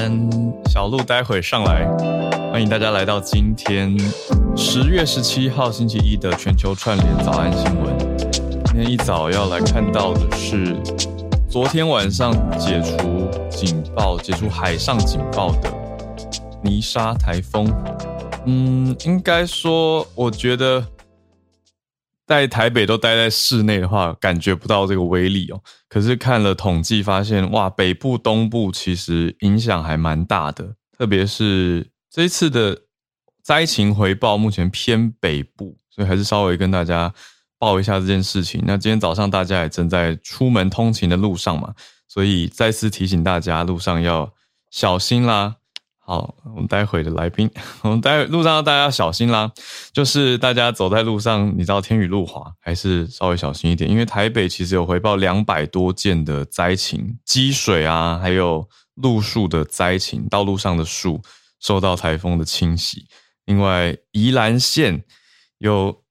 安，小鹿待会上来，欢迎大家来到今天十月十七号星期一的全球串联早安新闻。今天一早要来看到的是，昨天晚上解除警报、解除海上警报的泥沙台风。嗯，应该说，我觉得。在台北都待在室内的话，感觉不到这个威力哦。可是看了统计发现，哇，北部、东部其实影响还蛮大的。特别是这一次的灾情回报，目前偏北部，所以还是稍微跟大家报一下这件事情。那今天早上大家也正在出门通勤的路上嘛，所以再次提醒大家，路上要小心啦。好，我们待会的来宾，我们待会路上大家要小心啦。就是大家走在路上，你知道天雨路滑，还是稍微小心一点。因为台北其实有回报两百多件的灾情，积水啊，还有路树的灾情，道路上的树受到台风的侵袭。另外，宜兰县有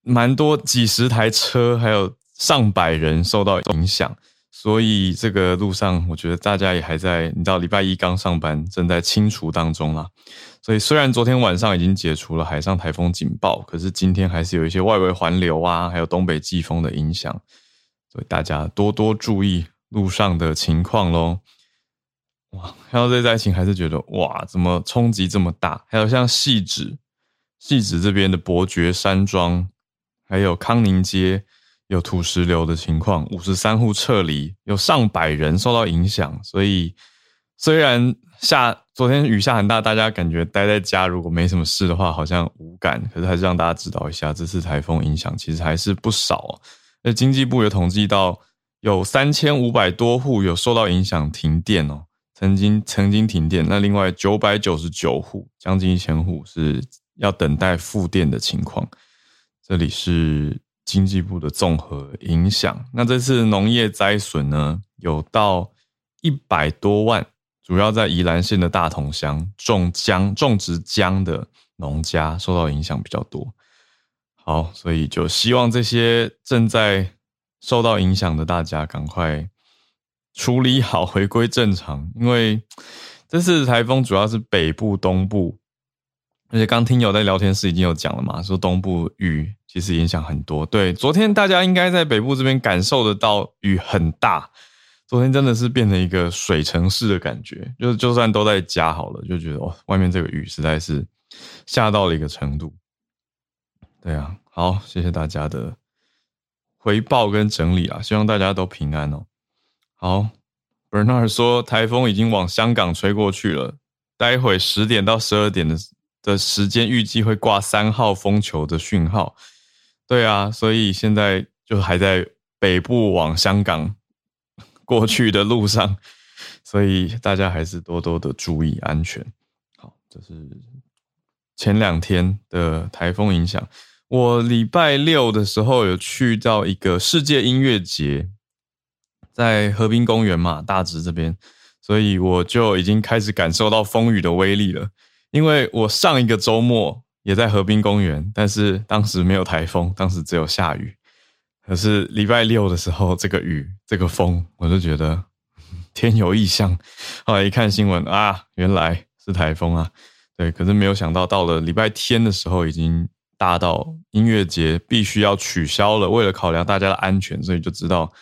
蛮多几十台车，还有上百人受到影响。所以这个路上，我觉得大家也还在，你知道，礼拜一刚上班，正在清除当中啦。所以虽然昨天晚上已经解除了海上台风警报，可是今天还是有一些外围环流啊，还有东北季风的影响，所以大家多多注意路上的情况喽。哇，看到这灾情，还是觉得哇，怎么冲击这么大？还有像细指、细指这边的伯爵山庄，还有康宁街。有土石流的情况，五十三户撤离，有上百人受到影响。所以虽然下昨天雨下很大，大家感觉待在家如果没什么事的话，好像无感。可是还是让大家知道一下，这次台风影响其实还是不少。那经济部有统计到，有三千五百多户有受到影响停电哦，曾经曾经停电。那另外九百九十九户，将近一千户是要等待复电的情况。这里是。经济部的综合影响，那这次农业灾损呢，有到一百多万，主要在宜兰县的大同乡种姜、种植姜的农家受到影响比较多。好，所以就希望这些正在受到影响的大家赶快处理好，回归正常。因为 这次台风主要是北部、东部，而且刚听友在聊天室已经有讲了嘛，说东部雨。其实影响很多。对，昨天大家应该在北部这边感受得到雨很大。昨天真的是变成一个水城市的感觉，就就算都在家好了，就觉得哦，外面这个雨实在是下到了一个程度。对啊，好，谢谢大家的回报跟整理啊，希望大家都平安哦。好，Bernard 说台风已经往香港吹过去了，待会十点到十二点的的时间预计会挂三号风球的讯号。对啊，所以现在就还在北部往香港过去的路上，所以大家还是多多的注意安全。好，这是前两天的台风影响。我礼拜六的时候有去到一个世界音乐节，在河滨公园嘛，大直这边，所以我就已经开始感受到风雨的威力了。因为我上一个周末。也在河滨公园，但是当时没有台风，当时只有下雨。可是礼拜六的时候，这个雨、这个风，我就觉得 天有异象。后来一看新闻啊，原来是台风啊。对，可是没有想到到了礼拜天的时候，已经大到音乐节必须要取消了。为了考量大家的安全，所以就知道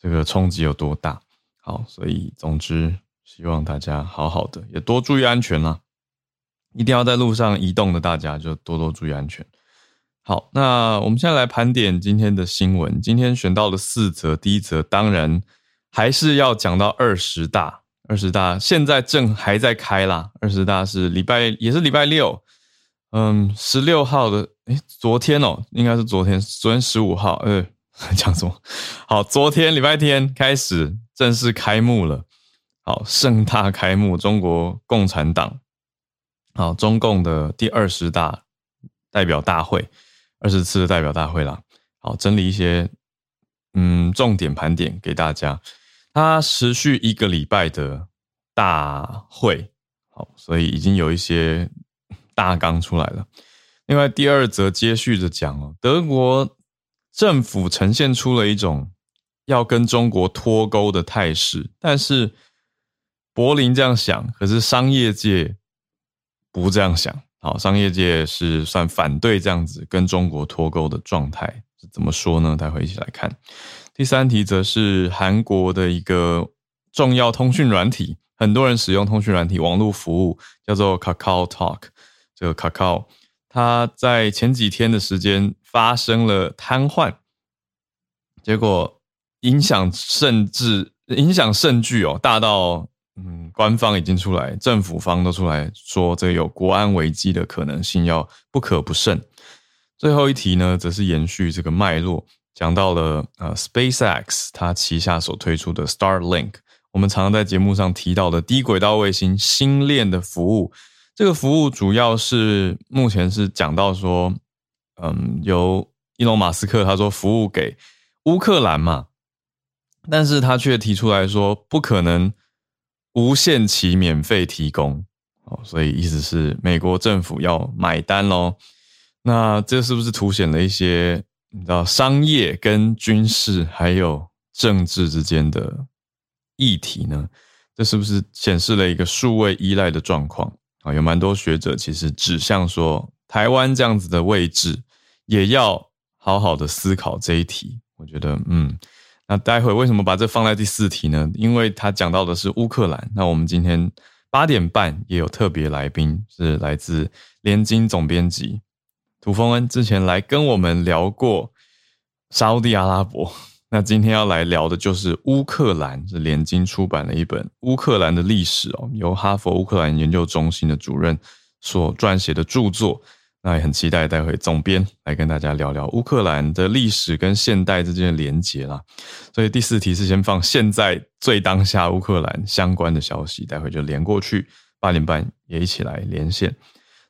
这个冲击有多大。好，所以总之希望大家好好的，也多注意安全啦。一定要在路上移动的大家就多多注意安全。好，那我们现在来盘点今天的新闻。今天选到了四则，第一则当然还是要讲到二十大。二十大现在正还在开啦。二十大是礼拜也是礼拜六，嗯，十六号的，诶，昨天哦，应该是昨天，昨天十五号，呃，讲什么？好，昨天礼拜天开始正式开幕了。好，盛大开幕，中国共产党。好，中共的第二十大代表大会，二十次的代表大会啦。好，整理一些嗯重点盘点给大家。它持续一个礼拜的大会，好，所以已经有一些 大纲出来了。另外，第二则接续着讲哦，德国政府呈现出了一种要跟中国脱钩的态势，但是柏林这样想，可是商业界。不这样想，好，商业界是算反对这样子跟中国脱钩的状态，怎么说呢？待会一起来看。第三题则是韩国的一个重要通讯软体，很多人使用通讯软体网络服务，叫做 Kakao Talk。这个 Kakao，它在前几天的时间发生了瘫痪，结果影响甚至影响甚巨哦，大到。嗯，官方已经出来，政府方都出来说，这有国安危机的可能性，要不可不慎。最后一题呢，则是延续这个脉络，讲到了呃，SpaceX 它旗下所推出的 Starlink，我们常常在节目上提到的低轨道卫星星链的服务。这个服务主要是目前是讲到说，嗯，由伊隆马斯克他说服务给乌克兰嘛，但是他却提出来说不可能。无限期免费提供，哦，所以意思是美国政府要买单喽。那这是不是凸显了一些你知道商业跟军事还有政治之间的议题呢？这是不是显示了一个数位依赖的状况啊？有蛮多学者其实指向说，台湾这样子的位置也要好好的思考这一题。我觉得，嗯。那待会为什么把这放在第四题呢？因为他讲到的是乌克兰。那我们今天八点半也有特别来宾，是来自联经总编辑涂峰恩，之前来跟我们聊过沙地阿拉伯。那今天要来聊的就是乌克兰，是联经出版了一本乌克兰的历史哦，由哈佛乌克兰研究中心的主任所撰写的著作。那也很期待待会总编来跟大家聊聊乌克兰的历史跟现代之间的连结啦。所以第四题是先放现在最当下乌克兰相关的消息，待会就连过去，八点半也一起来连线。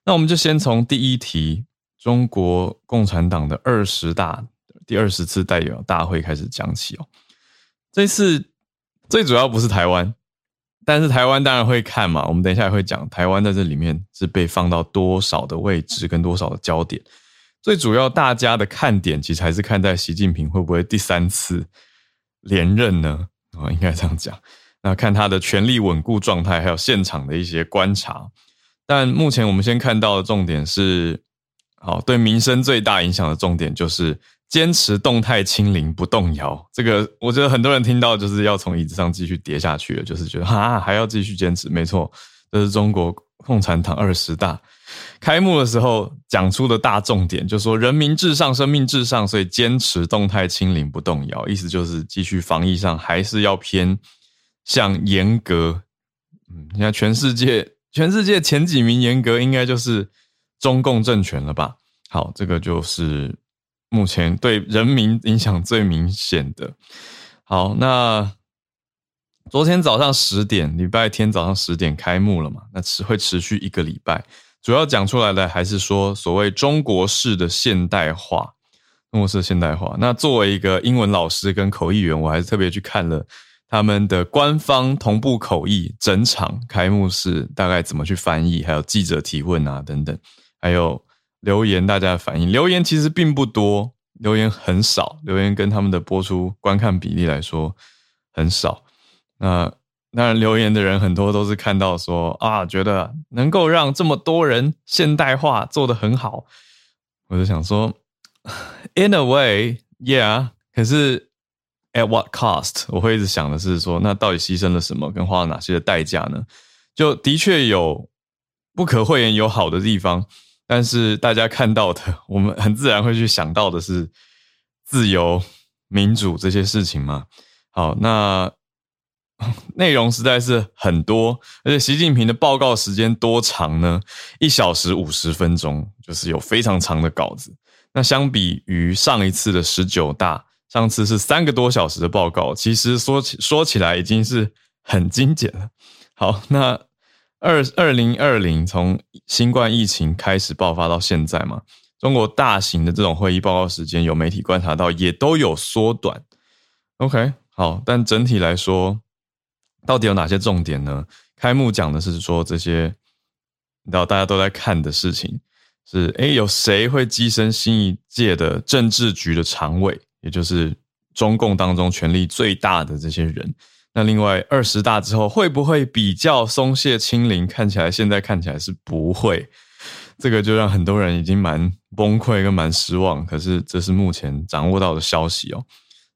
那我们就先从第一题，中国共产党的二十大第二十次代表大会开始讲起哦。这次最主要不是台湾。但是台湾当然会看嘛，我们等一下也会讲台湾在这里面是被放到多少的位置跟多少的焦点。最主要大家的看点其实还是看在习近平会不会第三次连任呢？啊，应该这样讲。那看他的权力稳固状态，还有现场的一些观察。但目前我们先看到的重点是，好对民生最大影响的重点就是。坚持动态清零不动摇，这个我觉得很多人听到就是要从椅子上继续跌下去了，就是觉得啊还要继续坚持。没错，这是中国共产党二十大开幕的时候讲出的大重点，就说人民至上，生命至上，所以坚持动态清零不动摇，意思就是继续防疫上还是要偏向严格。嗯，你看全世界 全世界前几名严格，应该就是中共政权了吧？好，这个就是。目前对人民影响最明显的，好，那昨天早上十点，礼拜天早上十点开幕了嘛？那持会持续一个礼拜，主要讲出来的还是说所谓中国式的现代化，中国式现代化。那作为一个英文老师跟口译员，我还是特别去看了他们的官方同步口译，整场开幕式大概怎么去翻译，还有记者提问啊等等，还有。留言大家的反应，留言其实并不多，留言很少，留言跟他们的播出观看比例来说很少。那当然留言的人很多都是看到说啊，觉得能够让这么多人现代化做得很好，我就想说，in a way，yeah，可是 at what cost？我会一直想的是说，那到底牺牲了什么，跟花了哪些的代价呢？就的确有不可讳言有好的地方，但是大家看到的，我们很自然会去想到的是自由、民主这些事情嘛。好，那内容实在是很多，而且习近平的报告时间多长呢？一小时五十分钟，就是有非常长的稿子。那相比于上一次的十九大，上次是三个多小时的报告，其实说起说起来已经是很精简了。好，那二二零二零从新冠疫情开始爆发到现在嘛，中国大型的这种会议报告时间，有媒体观察到也都有缩短。OK。好，但整体来说，到底有哪些重点呢？开幕讲的是说这些，你知道大家都在看的事情是：哎，有谁会跻身新一届的政治局的常委，也就是中共当中权力最大的这些人？那另外二十大之后会不会比较松懈清零？看起来现在看起来是不会，这个就让很多人已经蛮崩溃跟蛮失望。可是这是目前掌握到的消息哦，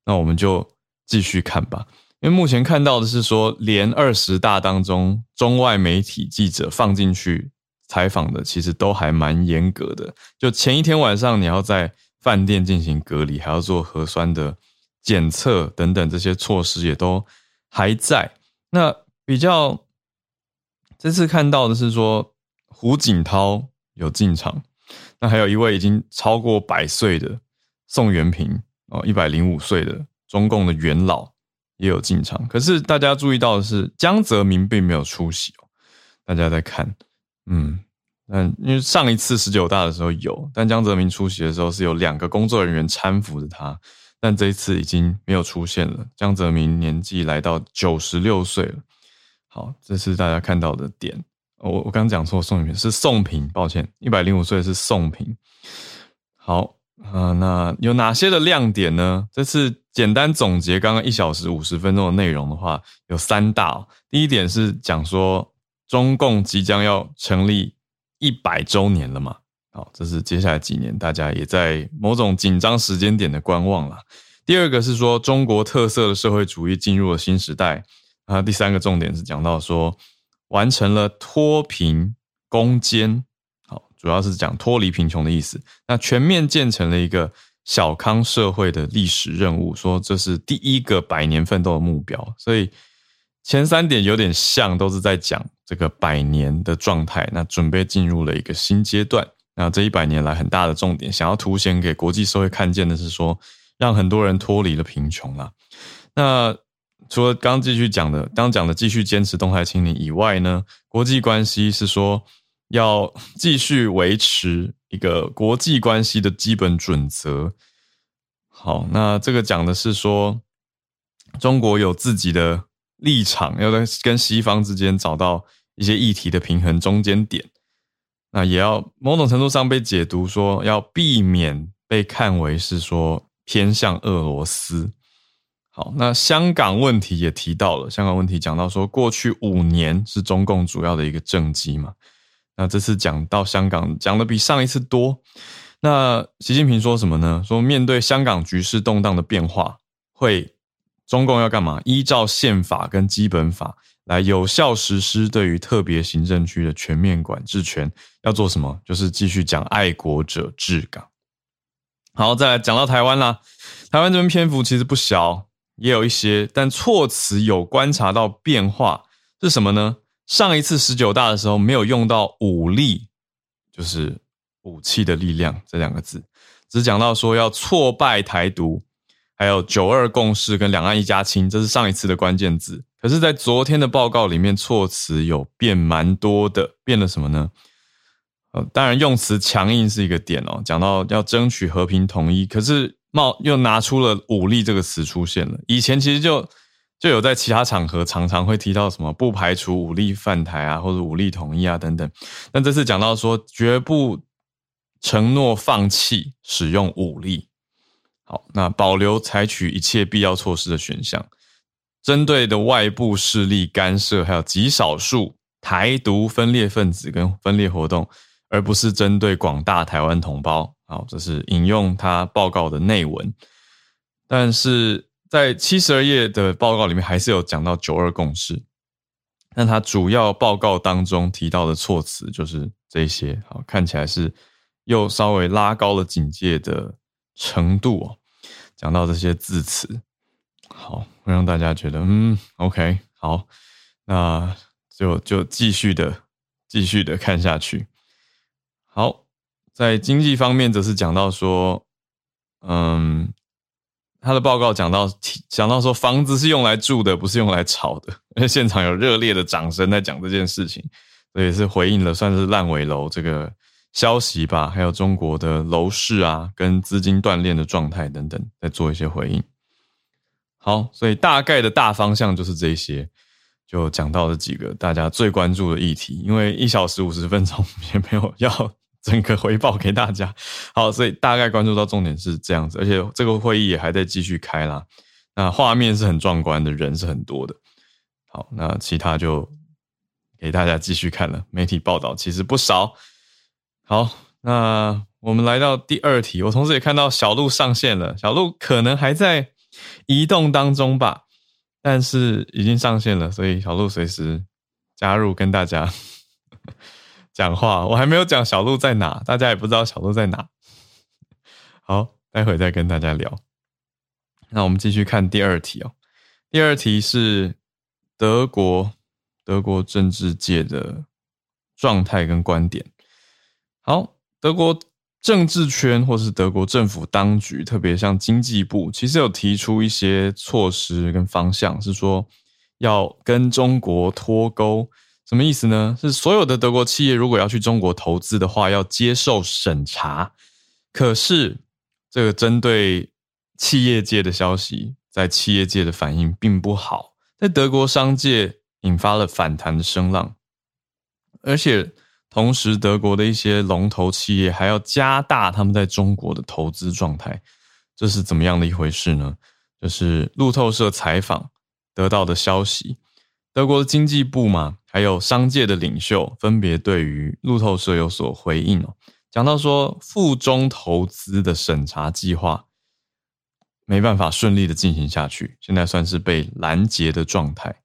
那我们就。继续看吧，因为目前看到的是说，连二十大当中中外媒体记者放进去采访的，其实都还蛮严格的。就前一天晚上你要在饭店进行隔离，还要做核酸的检测等等，这些措施也都还在。那比较这次看到的是说，胡锦涛有进场，那还有一位已经超过百岁的宋元平哦，一百零五岁的。中共的元老也有进场，可是大家注意到的是，江泽民并没有出席哦。大家在看，嗯，嗯，因为上一次十九大的时候有，但江泽民出席的时候是有两个工作人员搀扶着他，但这一次已经没有出现了。江泽民年纪来到九十六岁了。好，这是大家看到的点。我我刚讲错，宋平是宋平，抱歉，一百零五岁是宋平。好。啊，那有哪些的亮点呢？这次简单总结刚刚一小时五十分钟的内容的话，有三大。第一点是讲说中共即将要成立一百周年了嘛，好，这是接下来几年大家也在某种紧张时间点的观望了。第二个是说中国特色的社会主义进入了新时代。啊，第三个重点是讲到说完成了脱贫攻坚。好主要是讲脱离贫穷的意思，那全面建成了一个小康社会的历史任务，说这是第一个百年奋斗的目标。所以前三点有点像，都是在讲这个百年的状态。那准备进入了一个新阶段。那这一百年来很大的重点，想要凸显给国际社会看见的是说，让很多人脱离了贫穷了。那除了刚继续讲的，刚讲的继续坚持动态清零以外呢，国际关系是说。要继续维持一个国际关系的基本准则。好，那这个讲的是说，中国有自己的立场，要在跟西方之间找到一些议题的平衡中间点。那也要某种程度上被解读说，要避免被看为是说偏向俄罗斯。好，那香港问题也提到了，香港问题讲到说，过去五年是中共主要的一个政绩嘛。那这次讲到香港，讲的比上一次多。那习近平说什么呢？说面对香港局势动荡的变化，会中共要干嘛？依照宪法跟基本法来有效实施对于特别行政区的全面管制权。要做什么？就是继续讲爱国者治港。好，再来讲到台湾啦。台湾这边篇幅其实不小，也有一些，但措辞有观察到变化是什么呢？上一次十九大的时候没有用到武力，就是武器的力量这两个字，只讲到说要挫败台独，还有九二共识跟两岸一家亲，这是上一次的关键字。可是，在昨天的报告里面，措辞有变蛮多的，变了什么呢？呃，当然用词强硬是一个点哦，讲到要争取和平统一，可是冒又拿出了武力这个词出现了，以前其实就。就有在其他场合常常会提到什么不排除武力犯台啊，或者武力统一啊等等。但这次讲到说绝不承诺放弃使用武力，好，那保留采取一切必要措施的选项。针对的外部势力干涉，还有极少数台独分裂分子跟分裂活动，而不是针对广大台湾同胞。好，这是引用他报告的内文，但是在七十二页的报告里面，还是有讲到九二共识。但他主要报告当中提到的措辞就是这些，好，看起来是又稍微拉高了警戒的程度哦。讲到这些字词，好，会让大家觉得，嗯，OK，好，那就就继续的继续的看下去。好，在经济方面，则是讲到说，嗯。他的报告讲到，讲到说房子是用来住的，不是用来炒的。现场有热烈的掌声在讲这件事情，所以是回应了算是烂尾楼这个消息吧，还有中国的楼市啊，跟资金断裂的状态等等，在做一些回应。好，所以大概的大方向就是这些，就讲到了几个大家最关注的议题。因为一小时五十分钟也没有要。整个回报给大家，好，所以大概关注到重点是这样子，而且这个会议也还在继续开啦。那画面是很壮观的，人是很多的。好，那其他就给大家继续看了。媒体报道其实不少。好，那我们来到第二题，我同时也看到小鹿上线了，小鹿可能还在移动当中吧，但是已经上线了，所以小鹿随时加入跟大家。讲话，我还没有讲小鹿在哪，大家也不知道小鹿在哪。好，待会再跟大家聊。那我们继续看第二题哦。第二题是德国，德国政治界的状态跟观点。好，德国政治圈或是德国政府当局，特别像经济部，其实有提出一些措施跟方向，是说要跟中国脱钩。什么意思呢？是所有的德国企业如果要去中国投资的话，要接受审查。可是这个针对企业界的消息，在企业界的反应并不好，在德国商界引发了反弹的声浪。而且同时，德国的一些龙头企业还要加大他们在中国的投资状态。这是怎么样的一回事呢？就是路透社采访得到的消息。德国的经济部嘛，还有商界的领袖，分别对于路透社有所回应哦。讲到说，附中投资的审查计划没办法顺利的进行下去，现在算是被拦截的状态。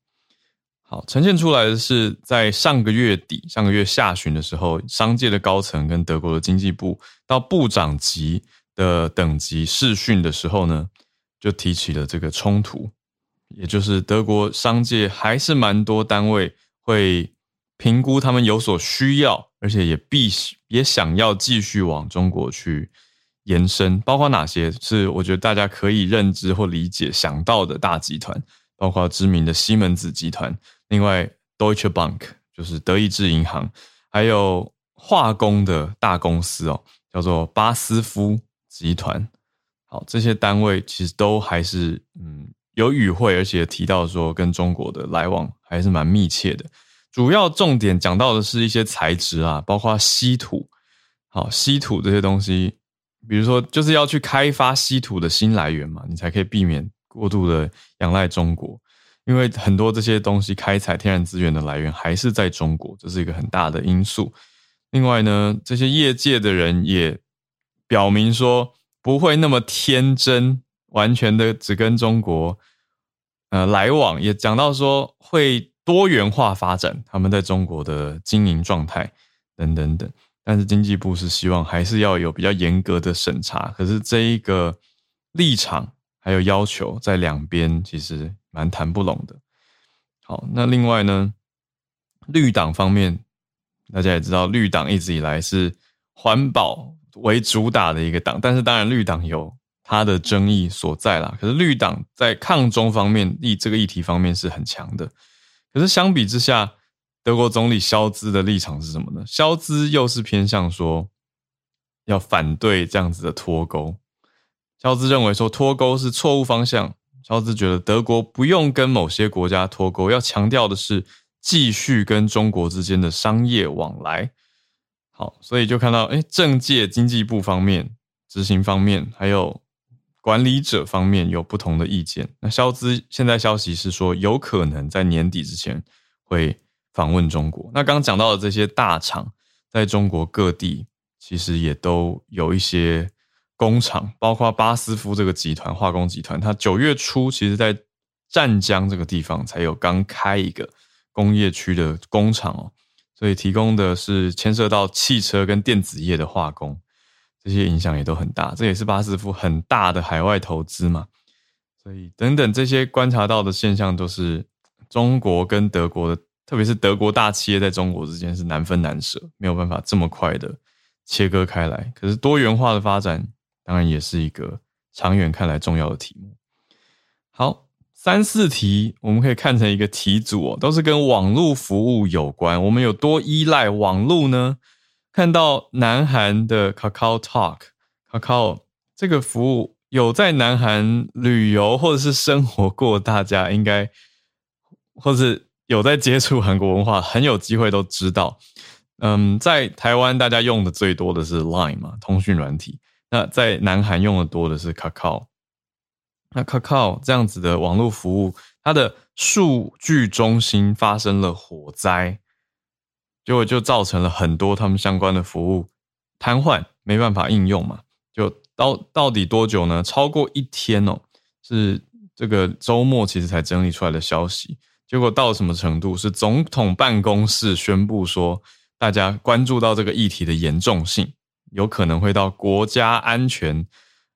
好，呈现出来的是在上个月底、上个月下旬的时候，商界的高层跟德国的经济部到部长级的等级试训的时候呢，就提起了这个冲突。也就是德国商界还是蛮多单位会评估他们有所需要，而且也必也想要继续往中国去延伸，包括哪些是我觉得大家可以认知或理解想到的大集团，包括知名的西门子集团，另外 Deutsche Bank 就是德意志银行，还有化工的大公司哦，叫做巴斯夫集团。好，这些单位其实都还是嗯。有与会，而且提到说跟中国的来往还是蛮密切的。主要重点讲到的是一些材质啊，包括稀土。好，稀土这些东西，比如说就是要去开发稀土的新来源嘛，你才可以避免过度的仰赖中国。因为很多这些东西开采天然资源的来源还是在中国，这是一个很大的因素。另外呢，这些业界的人也表明说不会那么天真，完全的只跟中国。呃，来往也讲到说会多元化发展，他们在中国的经营状态等等等，但是经济部是希望还是要有比较严格的审查，可是这一个立场还有要求在两边其实蛮谈不拢的。好，那另外呢，绿党方面，大家也知道，绿党一直以来是环保为主打的一个党，但是当然绿党有。它的争议所在啦，可是绿党在抗中方面议这个议题方面是很强的。可是相比之下，德国总理肖兹的立场是什么呢？肖兹又是偏向说要反对这样子的脱钩。肖兹认为说脱钩是错误方向。肖兹觉得德国不用跟某些国家脱钩，要强调的是继续跟中国之间的商业往来。好，所以就看到哎，政界经济部方面、执行方面还有。管理者方面有不同的意见。那肖兹现在消息是说，有可能在年底之前会访问中国。那刚刚讲到的这些大厂，在中国各地其实也都有一些工厂，包括巴斯夫这个集团化工集团，它九月初其实在湛江这个地方才有刚开一个工业区的工厂哦。所以提供的是牵涉到汽车跟电子业的化工，这些影响也都很大。这也是巴斯夫很大的海外投资嘛。所以等等这些观察到的现象，都是中国跟德国的，特别是德国大企业在中国之间是难分难舍，没有办法这么快的切割开来。可是多元化的发展，当然也是一个长远看来重要的题目。好。三四题，我们可以看成一个题组哦，都是跟网络服务有关。我们有多依赖网络呢？看到南韩的 Kakao Talk，Kakao 这个服务有在南韩旅游或者是生活过，大家应该，或是有在接触韩国文化，很有机会都知道。嗯，在台湾大家用的最多的是 Line 嘛，通讯软体。那在南韩用的多的是 Kakao。那 Kakao 这样子的网络服务，它的数据中心发生了火灾，结果就造成了很多他们相关的服务瘫痪，没办法应用嘛。就到到底多久呢？超过一天哦，是这个周末其实才整理出来的消息。结果到什么程度？是总统办公室宣布说，大家关注到这个议题的严重性，有可能会到国家安全。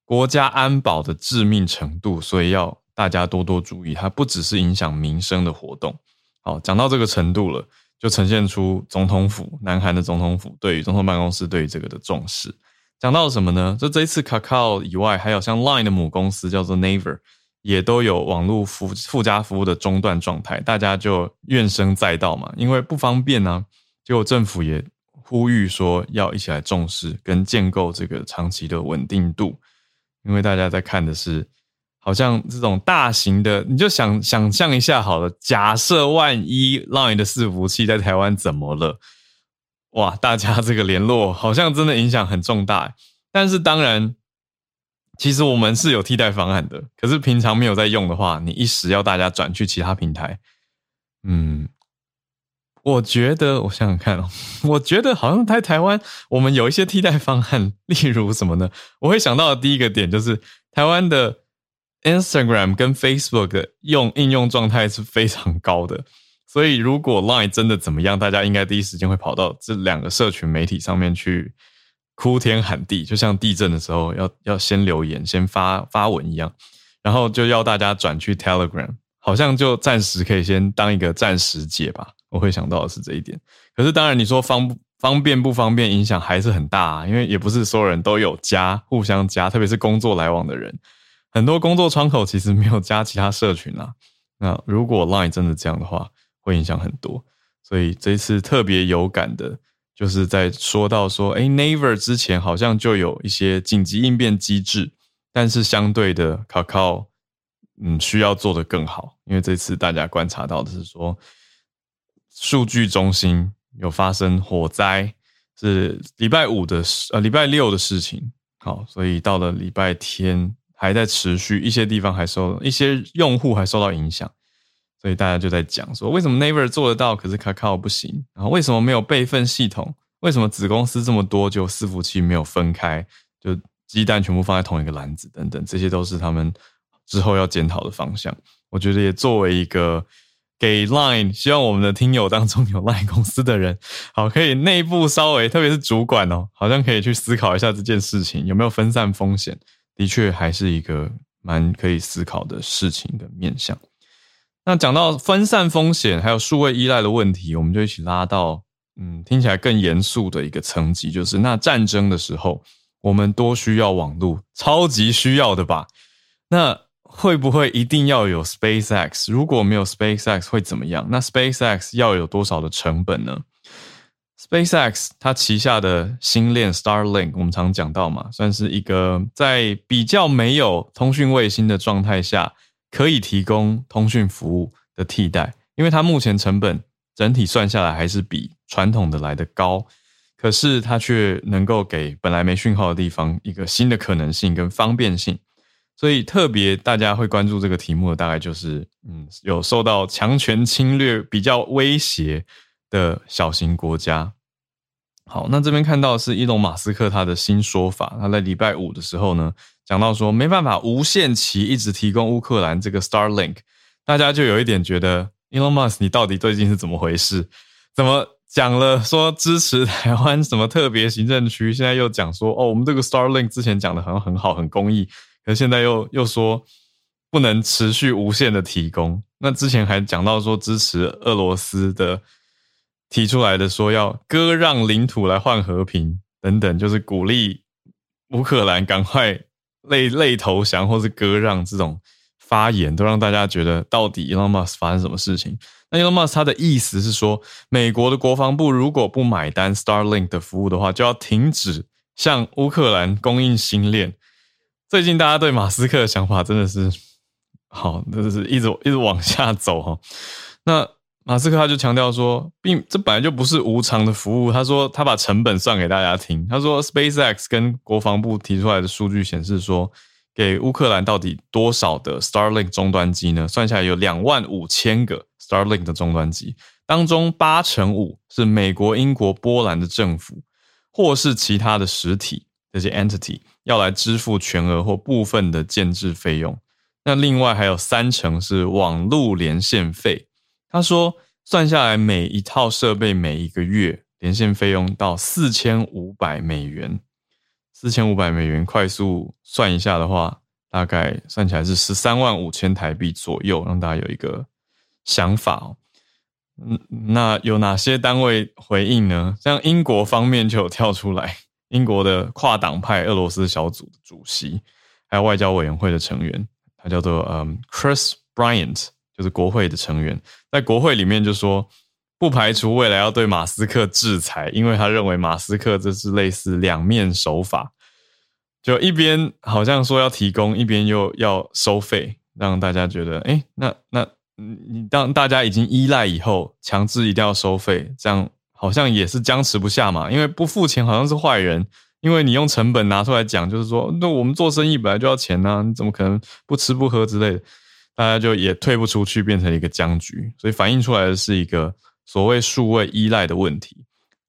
国家安保的致命程度，所以要大家多多注意。它不只是影响民生的活动。好，讲到这个程度了，就呈现出总统府、南韩的总统府对于总统办公室对于这个的重视。讲到什么呢？就这一次 Kakao 以外，还有像 Line 的母公司叫做 Naver，也都有网络附附加服务的中断状态，大家就怨声载道嘛，因为不方便呢。结果政府也呼吁说，要一起来重视跟建构这个长期的稳定度。因为大家在看的是，好像这种大型的，你就想想象一下好了。假设万一 Line 的伺服器在台湾怎么了？哇，大家这个联络好像真的影响很重大。但是当然，其实我们是有替代方案的。可是平常没有在用的话，你一时要大家转去其他平台，嗯。我觉得，我想想看哦，我觉得好像在台湾，我们有一些替代方案，例如什么呢？我会想到的第一个点就是，台湾的 Instagram 跟 Facebook 用应用状态是非常高的，所以如果 Line 真的怎么样，大家应该第一时间会跑到这两个社群媒体上面去哭天喊地，就像地震的时候要要先留言、先发发文一样，然后就要大家转去 Telegram，好像就暂时可以先当一个暂时解吧。我会想到的是这一点，可是当然你说方方便不方便，影响还是很大啊，因为也不是所有人都有加，互相加，特别是工作来往的人，很多工作窗口其实没有加其他社群啊。那如果 Line 真的这样的话，会影响很多。所以这次特别有感的，就是在说到说，哎，Naver 之前好像就有一些紧急应变机制，但是相对的 c a c a o 嗯需要做的更好，因为这次大家观察到的是说。数据中心有发生火灾，是礼拜五的事，呃，礼拜六的事情。好，所以到了礼拜天还在持续，一些地方还受一些用户还受到影响，所以大家就在讲说，为什么 Naver 做得到，可是 Kakao 不行？然后为什么没有备份系统？为什么子公司这么多，就伺服器没有分开，就鸡蛋全部放在同一个篮子？等等，这些都是他们之后要检讨的方向。我觉得也作为一个。给 Line，希望我们的听友当中有 Line 公司的人，好，可以内部稍微，特别是主管哦，好像可以去思考一下这件事情有没有分散风险。的确，还是一个蛮可以思考的事情的面向。那讲到分散风险，还有数位依赖的问题，我们就一起拉到，嗯，听起来更严肃的一个层级，就是那战争的时候，我们多需要网络，超级需要的吧？那。会不会一定要有 SpaceX？如果没有 SpaceX 会怎么样？那 SpaceX 要有多少的成本呢？SpaceX 它旗下的星链 Starlink，我们常讲到嘛，算是一个在比较没有通讯卫星的状态下，可以提供通讯服务的替代。因为它目前成本整体算下来还是比传统的来的高，可是它却能够给本来没讯号的地方一个新的可能性跟方便性。所以特别大家会关注这个题目的，大概就是嗯，有受到强权侵略比较威胁的小型国家。好，那这边看到是伊隆马斯克他的新说法，他在礼拜五的时候呢，讲到说没办法无限期一直提供乌克兰这个 Starlink，大家就有一点觉得伊隆马斯你到底最近是怎么回事？怎么讲了说支持台湾什么特别行政区，现在又讲说哦，我们这个 Starlink 之前讲的好像很好很公益，可现在又又说不能持续无限的提供。那之前还讲到说支持俄罗斯的。提出来的说要割让领土来换和平等等，就是鼓励乌克兰赶快类类投降或是割让这种发言，都让大家觉得到底 Elon Musk 发生什么事情？那 Elon Musk 他的意思是说，美国的国防部如果不买单 Starlink 的服务的话，就要停止向乌克兰供应星链。最近大家对马斯克的想法真的是好，就是一直一直往下走哈。那。马斯克他就强调说，并这本来就不是无偿的服务。他说他把成本算给大家听。他说，SpaceX 跟国防部提出来的数据显示说，给乌克兰到底多少的 Starlink 终端机呢？算下来有两万五千个 Starlink 的终端机，当中八成五是美国、英国、波兰的政府或是其他的实体这些 entity 要来支付全额或部分的建制费用。那另外还有三成是网络连线费。他说，算下来每一套设备每一个月连线费用到四千五百美元，四千五百美元快速算一下的话，大概算起来是十三万五千台币左右，让大家有一个想法哦。嗯，那有哪些单位回应呢？像英国方面就有跳出来，英国的跨党派俄罗斯小组的主席，还有外交委员会的成员，他叫做嗯 Chris Bryant。就是国会的成员在国会里面就说，不排除未来要对马斯克制裁，因为他认为马斯克这是类似两面手法，就一边好像说要提供，一边又要收费，让大家觉得，哎，那那你当大家已经依赖以后，强制一定要收费，这样好像也是僵持不下嘛，因为不付钱好像是坏人，因为你用成本拿出来讲，就是说，那我们做生意本来就要钱呐，你怎么可能不吃不喝之类的？大家就也退不出去，变成一个僵局，所以反映出来的是一个所谓数位依赖的问题。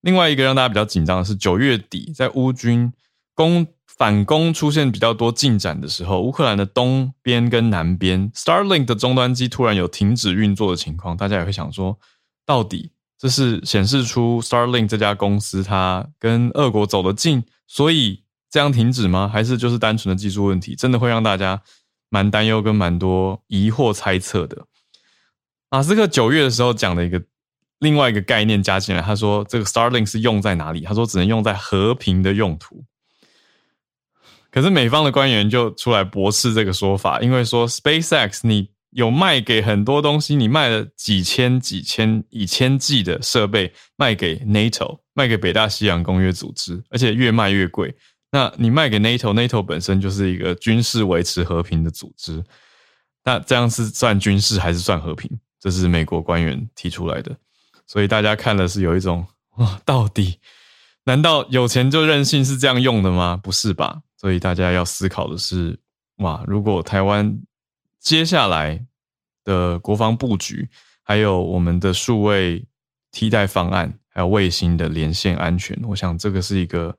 另外一个让大家比较紧张的是，九月底在乌军攻反攻出现比较多进展的时候，乌克兰的东边跟南边，Starlink 的终端机突然有停止运作的情况，大家也会想说，到底这是显示出 Starlink 这家公司它跟俄国走得近，所以这样停止吗？还是就是单纯的技术问题？真的会让大家？蛮担忧跟蛮多疑惑猜测的。马斯克九月的时候讲了一个另外一个概念加进来，他说这个 Starlink 是用在哪里？他说只能用在和平的用途。可是美方的官员就出来驳斥这个说法，因为说 SpaceX 你有卖给很多东西，你卖了几千几千以千 G 的设备卖给 NATO，卖给北大西洋公约组织，而且越卖越贵。那你卖给 NATO，NATO 本身就是一个军事维持和平的组织，那这样是算军事还是算和平？这是美国官员提出来的，所以大家看了是有一种哇，到底难道有钱就任性是这样用的吗？不是吧？所以大家要思考的是，哇，如果台湾接下来的国防布局，还有我们的数位替代方案，还有卫星的连线安全，我想这个是一个。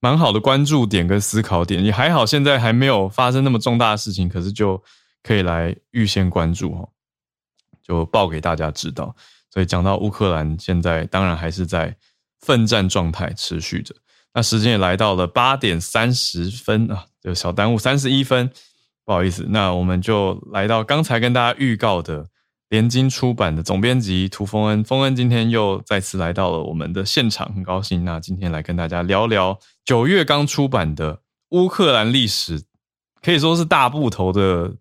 蛮好的关注点跟思考点也还好，现在还没有发生那么重大的事情，可是就可以来预先关注哈，就报给大家知道。所以讲到乌克兰，现在当然还是在奋战状态持续着。那时间也来到了八点三十分啊，就小耽误三十一分，不好意思。那我们就来到刚才跟大家预告的。联经出版的总编辑涂峰恩，峰恩今天又再次来到了我们的现场，很高兴。那今天来跟大家聊聊九月刚出版的乌克兰历史，可以说是大部头的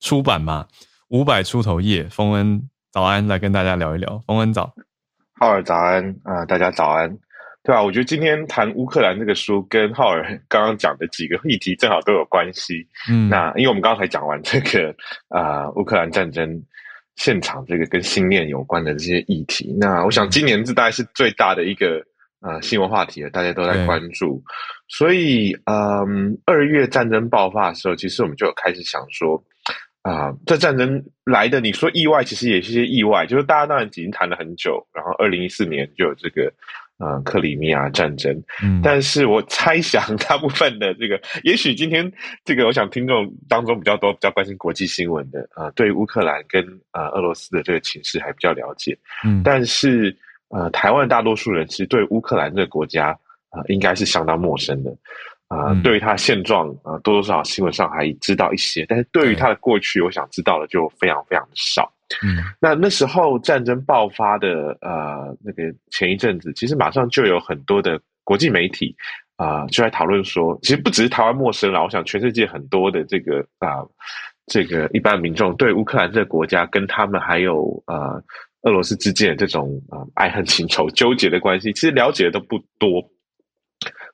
出版嘛，五百出头页。峰恩早安，来跟大家聊一聊。峰恩早，浩尔早安啊，大家早安。对啊，我觉得今天谈乌克兰这个书，跟浩尔刚刚讲的几个议题正好都有关系。嗯，那因为我们刚才讲完这个啊，乌克兰战争。现场这个跟信念有关的这些议题，那我想今年这大概是最大的一个呃新闻话题了，大家都在关注。所以，嗯，二月战争爆发的时候，其实我们就有开始想说，啊，这战争来的，你说意外，其实也是些意外。就是大家当然已经谈了很久，然后二零一四年就有这个。啊，克里米亚战争，嗯，但是我猜想大部分的这个，也许今天这个，我想听众当中比较多、比较关心国际新闻的啊，对乌克兰跟啊俄罗斯的这个情势还比较了解，嗯，但是呃，台湾大多数人其实对乌克兰这个国家啊，应该是相当陌生的。啊，对于他的现状啊，多多少少新闻上还知道一些，但是对于他的过去，我想知道的就非常非常的少。嗯，那那时候战争爆发的呃那个前一阵子，其实马上就有很多的国际媒体啊就在讨论说，其实不只是台湾陌生了，我想全世界很多的这个啊这个一般民众对乌克兰这个国家跟他们还有呃俄罗斯之间的这种啊爱恨情仇纠结的关系，其实了解的都不多。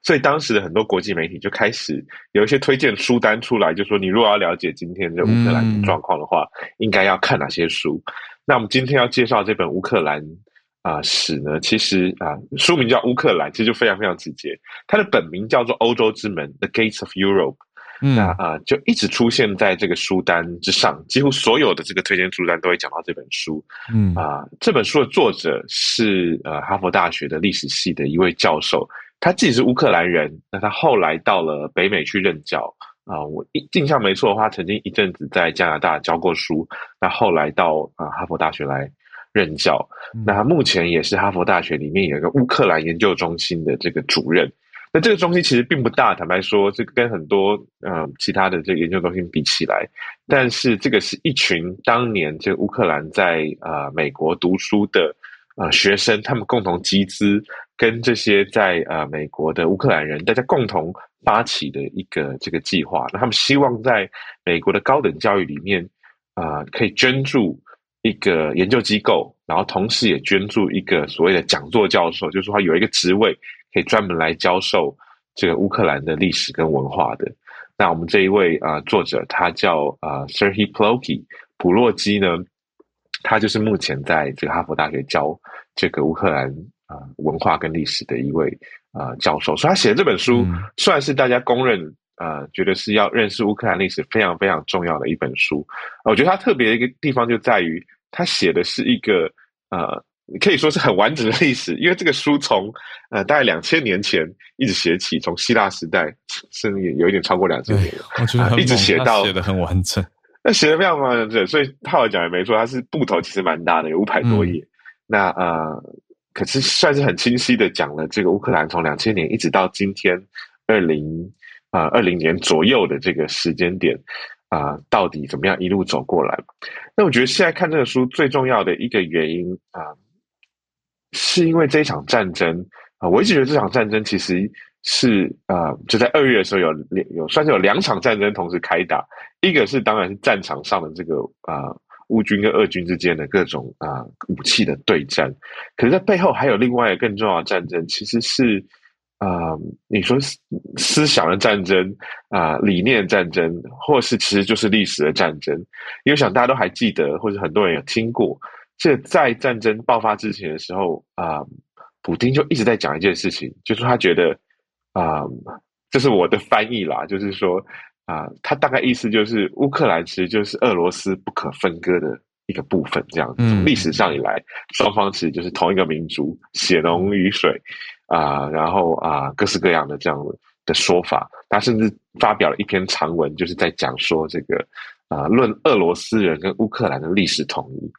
所以当时的很多国际媒体就开始有一些推荐书单出来，就说你如果要了解今天的乌克兰状况的话，应该要看哪些书。那我们今天要介绍这本乌克兰啊史呢，其实啊书名叫乌克兰，其实就非常非常直接。它的本名叫做欧洲之门 （The Gates of Europe），那啊就一直出现在这个书单之上，几乎所有的这个推荐书单都会讲到这本书。嗯啊，这本书的作者是呃哈佛大学的历史系的一位教授。他自己是乌克兰人，那他后来到了北美去任教啊。我印象没错的话，曾经一阵子在加拿大教过书。那后来到啊哈佛大学来任教。那他目前也是哈佛大学里面有一个乌克兰研究中心的这个主任。那这个中心其实并不大，坦白说，这个跟很多嗯其他的这个研究中心比起来，但是这个是一群当年这个乌克兰在啊美国读书的啊学生，他们共同集资。跟这些在呃美国的乌克兰人，大家共同发起的一个这个计划，那他们希望在美国的高等教育里面啊，可以捐助一个研究机构，然后同时也捐助一个所谓的讲座教授，就是说有一个职位可以专门来教授这个乌克兰的历史跟文化的。那我们这一位啊作者，他叫啊 Serhiy Ploki 普洛基呢，他就是目前在这个哈佛大学教这个乌克兰。啊，文化跟历史的一位啊教授，所以他写的这本书算是大家公认啊，觉得是要认识乌克兰历史非常非常重要的一本书。我觉得他特别的一个地方就在于，他写的是一个呃，可以说是很完整的历史，因为这个书从呃大概两千年前一直写起，从希腊时代，甚至有一点超过两千年，我觉得一直写到写的很完整，那写的非常完整，所以他来讲也没错，它是部头其实蛮大的，有五百多页。那呃。可是算是很清晰的讲了这个乌克兰从两千年一直到今天二零啊二零年左右的这个时间点啊，到底怎么样一路走过来？那我觉得现在看这个书最重要的一个原因啊，是因为这一场战争啊，我一直觉得这场战争其实是啊，就在二月的时候有有算是有两场战争同时开打，一个是当然是战场上的这个啊。乌军跟俄军之间的各种啊武器的对战，可是，在背后还有另外一个更重要的战争，其实是啊，你说思想的战争啊，理念战争，或是其实就是历史的战争。因为想大家都还记得，或者很多人有听过，这在战争爆发之前的时候啊，普京就一直在讲一件事情，就是他觉得啊，这是我的翻译啦，就是说。啊，他大概意思就是，乌克兰其实就是俄罗斯不可分割的一个部分，这样。从历史上以来，双方其实就是同一个民族，血浓于水啊。然后啊，各式各样的这样的说法，他甚至发表了一篇长文，就是在讲说这个啊，论俄罗斯人跟乌克兰的历史统一。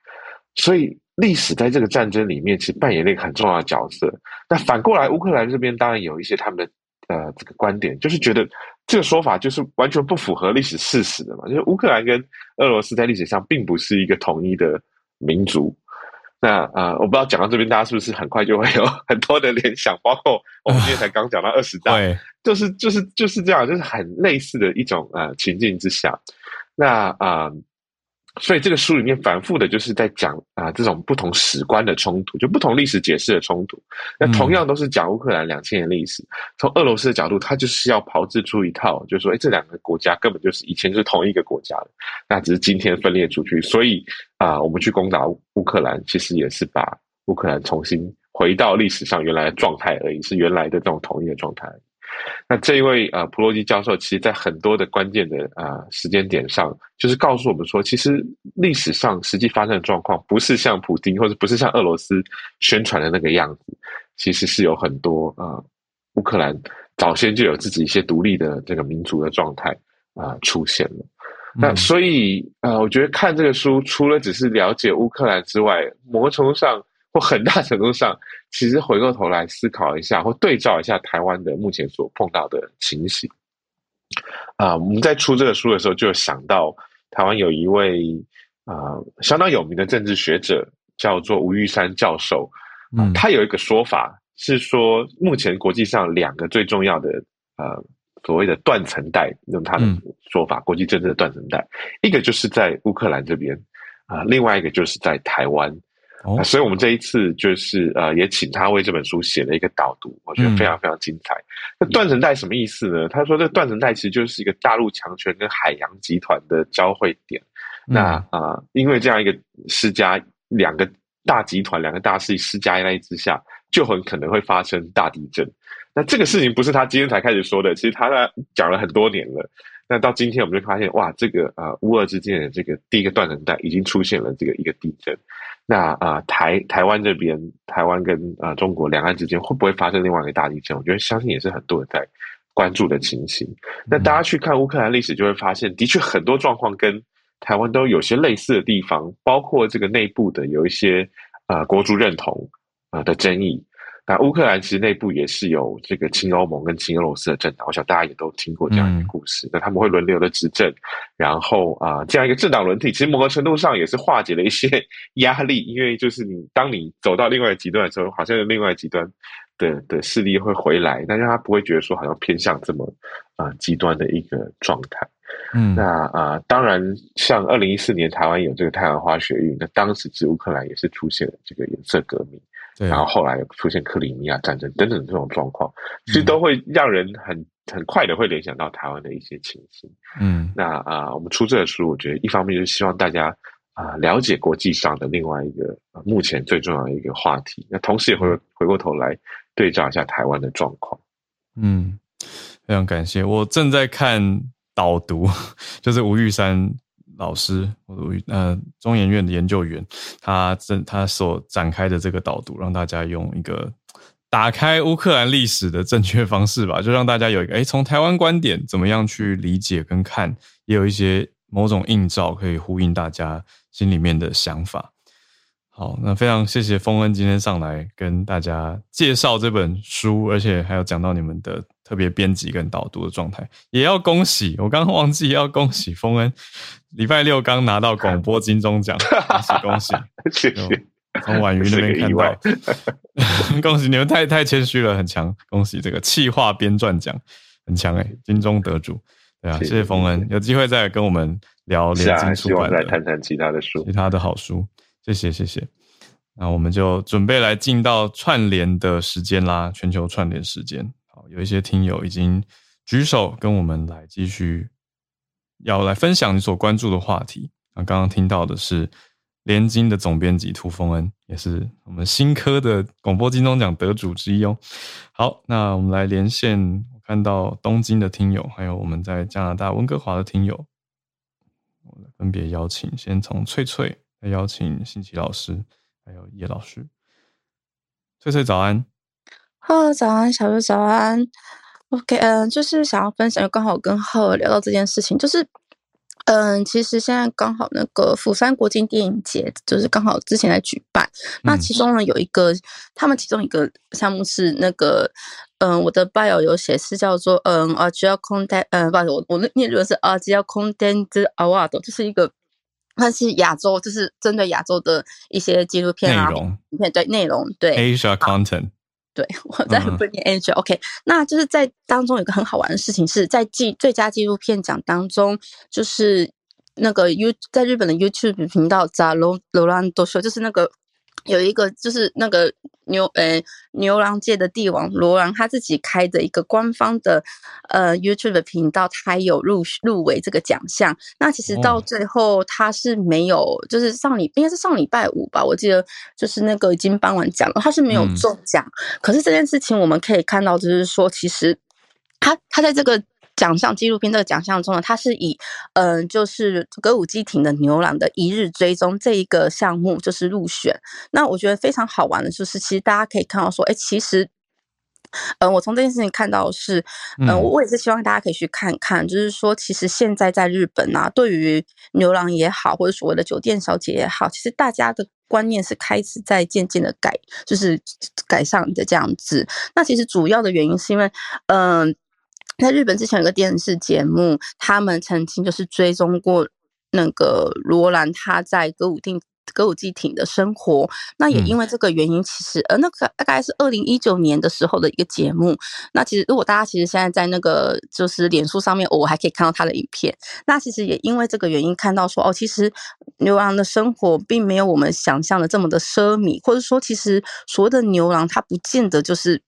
所以，历史在这个战争里面其实扮演了一个很重要的角色。那反过来，乌克兰这边当然有一些他们的呃这个观点，就是觉得。这个说法就是完全不符合历史事实的嘛？就是乌克兰跟俄罗斯在历史上并不是一个统一的民族。那啊，我不知道讲到这边，大家是不是很快就会有 很多的联想？包括我们今天才刚讲到二十大，就是就是就是这样，就是很类似的一种呃情境之下。那啊。所以这个书里面反复的就是在讲啊这种不同史观的冲突，就不同历史解释的冲突。那同样都是讲乌克兰两千年历史，从俄罗斯的角度，他就是要炮制出一套，就是说，哎，这两个国家根本就是以前是同一个国家的，那只是今天分裂出去。所以啊，我们去攻打乌克兰，其实也是把乌克兰重新回到历史上原来的状态而已，是原来的这种统一的状态。那这一位呃普洛基教授，其实在很多的关键的啊时间点上，就是告诉我们说，其实历史上实际发生的状况，不是像普京或者不是像俄罗斯宣传的那个样子，其实是有很多啊乌克兰早先就有自己一些独立的这个民族的状态啊出现了。那所以呃，我觉得看这个书，除了只是了解乌克兰之外，某种程度上。很大程度上，其实回过头来思考一下，或对照一下台湾的目前所碰到的情形，啊，我们在出这个书的时候，就想到台湾有一位啊相当有名的政治学者，叫做吴玉山教授，啊，他有一个说法是说，目前国际上两个最重要的呃所谓的断层带，用他的说法，国际政治的断层带，一个就是在乌克兰这边啊，另外一个就是在台湾。所以，我们这一次就是呃，也请他为这本书写了一个导读，我觉得非常非常精彩。那断层带什么意思呢？他说，这断层带其实就是一个大陆强权跟海洋集团的交汇点。那啊，因为这样一个施加两个大集团、两个大势力施加压力之下，就很可能会发生大地震。那这个事情不是他今天才开始说的，其实他讲了很多年了。那到今天，我们就发现，哇，这个呃，乌俄之间的这个第一个断层带已经出现了这个一个地震。那啊，台台湾这边，台湾跟啊中国两岸之间会不会发生另外一个大地震？我觉得相信也是很多人在关注的情形。那大家去看乌克兰历史，就会发现，的确很多状况跟台湾都有些类似的地方，包括这个内部的有一些啊国族认同啊的争议。那乌克兰其实内部也是有这个亲欧盟跟亲俄罗斯的政党，我想大家也都听过这样一个故事。那他们会轮流的执政，然后啊，这样一个政党轮替，其实某个程度上也是化解了一些 压力，因为就是你当你走到另外极端的时候，好像有另外极端的的势力会回来，但是他不会觉得说好像偏向这么啊极端的一个状态。嗯，那啊，当然像二零一四年台湾有这个太阳花学运，那当时是乌克兰也是出现了这个颜色革命。然后后来出现克里米亚战争等等这种状况，其实都会让人很很快的会联想到台湾的一些情形。嗯，那啊，我们出这本书，我觉得一方面就是希望大家啊了解国际上的另外一个目前最重要的一个话题，那同时也会回过头来对照一下台湾的状况。嗯，非常感谢，我正在看导读，就是吴玉山。老师，呃，中研院的研究员，他正他所展开的这个导读，让大家用一个打开乌克兰历史的正确方式吧，就让大家有一个，哎，从台湾观点怎么样去理解跟看，也有一些某种映照可以呼应大家心里面的想法。好，那非常谢谢丰恩今天上来跟大家介绍这本书，而且还有讲到你们的。特别编辑跟导读的状态，也要恭喜我刚刚忘记要恭喜丰恩，礼拜六刚拿到广播金钟奖，恭喜 恭喜，谢谢。从婉瑜那边看到，恭喜你们太太谦虚了，很强，恭喜这个气化编撰奖很强哎，金钟得主，对啊，谢谢丰恩，有机会再跟我们聊连经出版，再谈谈其他的书，其他的好书，谢谢谢谢。那我们就准备来进到串联的时间啦，全球串联时间。好有一些听友已经举手跟我们来继续要来分享你所关注的话题。那刚刚听到的是联经的总编辑涂峰恩，也是我们新科的广播金钟奖得主之一哦。好，那我们来连线，我看到东京的听友，还有我们在加拿大温哥华的听友，我分别邀请，先从翠翠来邀请新奇老师，还有叶老师。翠翠早安。Hello，早安，小鹿，早安。OK，嗯，就是想要分享，刚好跟浩尔聊到这件事情，就是，嗯，其实现在刚好那个釜山国际电影节，就是刚好之前在举办。那其中呢，有一个，他们其中一个项目是那个，嗯，我的 bio 有写是叫做，嗯，Asia Content，嗯，不，我我念的是 Asia Content Award，就是一个，它是亚洲，就是针对亚洲的一些纪录片啊，影片对内容，对 Asia Content。对，我在不念 Asia、嗯。OK，那就是在当中有个很好玩的事情，是在纪最佳纪录片奖当中，就是那个 You 在日本的 YouTube 频道 z a l o l o r a n d Show，就是那个有一个就是那个牛呃牛郎界的帝王罗兰他自己开的一个官方的呃 YouTube 的频道，他有入入围这个奖项。那其实到最后他是没有，就是上礼应该是上礼拜五吧，我记得就是那个已经颁完奖了，他是没有中奖。可是这件事情我们可以看到，就是说其实他他在这个。奖项纪录片这个奖项中呢，它是以嗯，就是歌舞伎町的牛郎的一日追踪这一个项目就是入选。那我觉得非常好玩的，就是其实大家可以看到说，哎，其实，嗯，我从这件事情看到是，嗯，我也是希望大家可以去看看，就是说，其实现在在日本啊，对于牛郎也好，或者所谓的酒店小姐也好，其实大家的观念是开始在渐渐的改，就是改善的这样子。那其实主要的原因是因为，嗯。在日本之前有个电视节目，他们曾经就是追踪过那个罗兰他在歌舞厅歌舞伎町的生活。那也因为这个原因，其实呃，那个大概是二零一九年的时候的一个节目。那其实如果大家其实现在在那个就是脸书上面，我还可以看到他的影片。那其实也因为这个原因，看到说哦，其实牛郎的生活并没有我们想象的这么的奢靡，或者说其实所谓的牛郎他不见得就是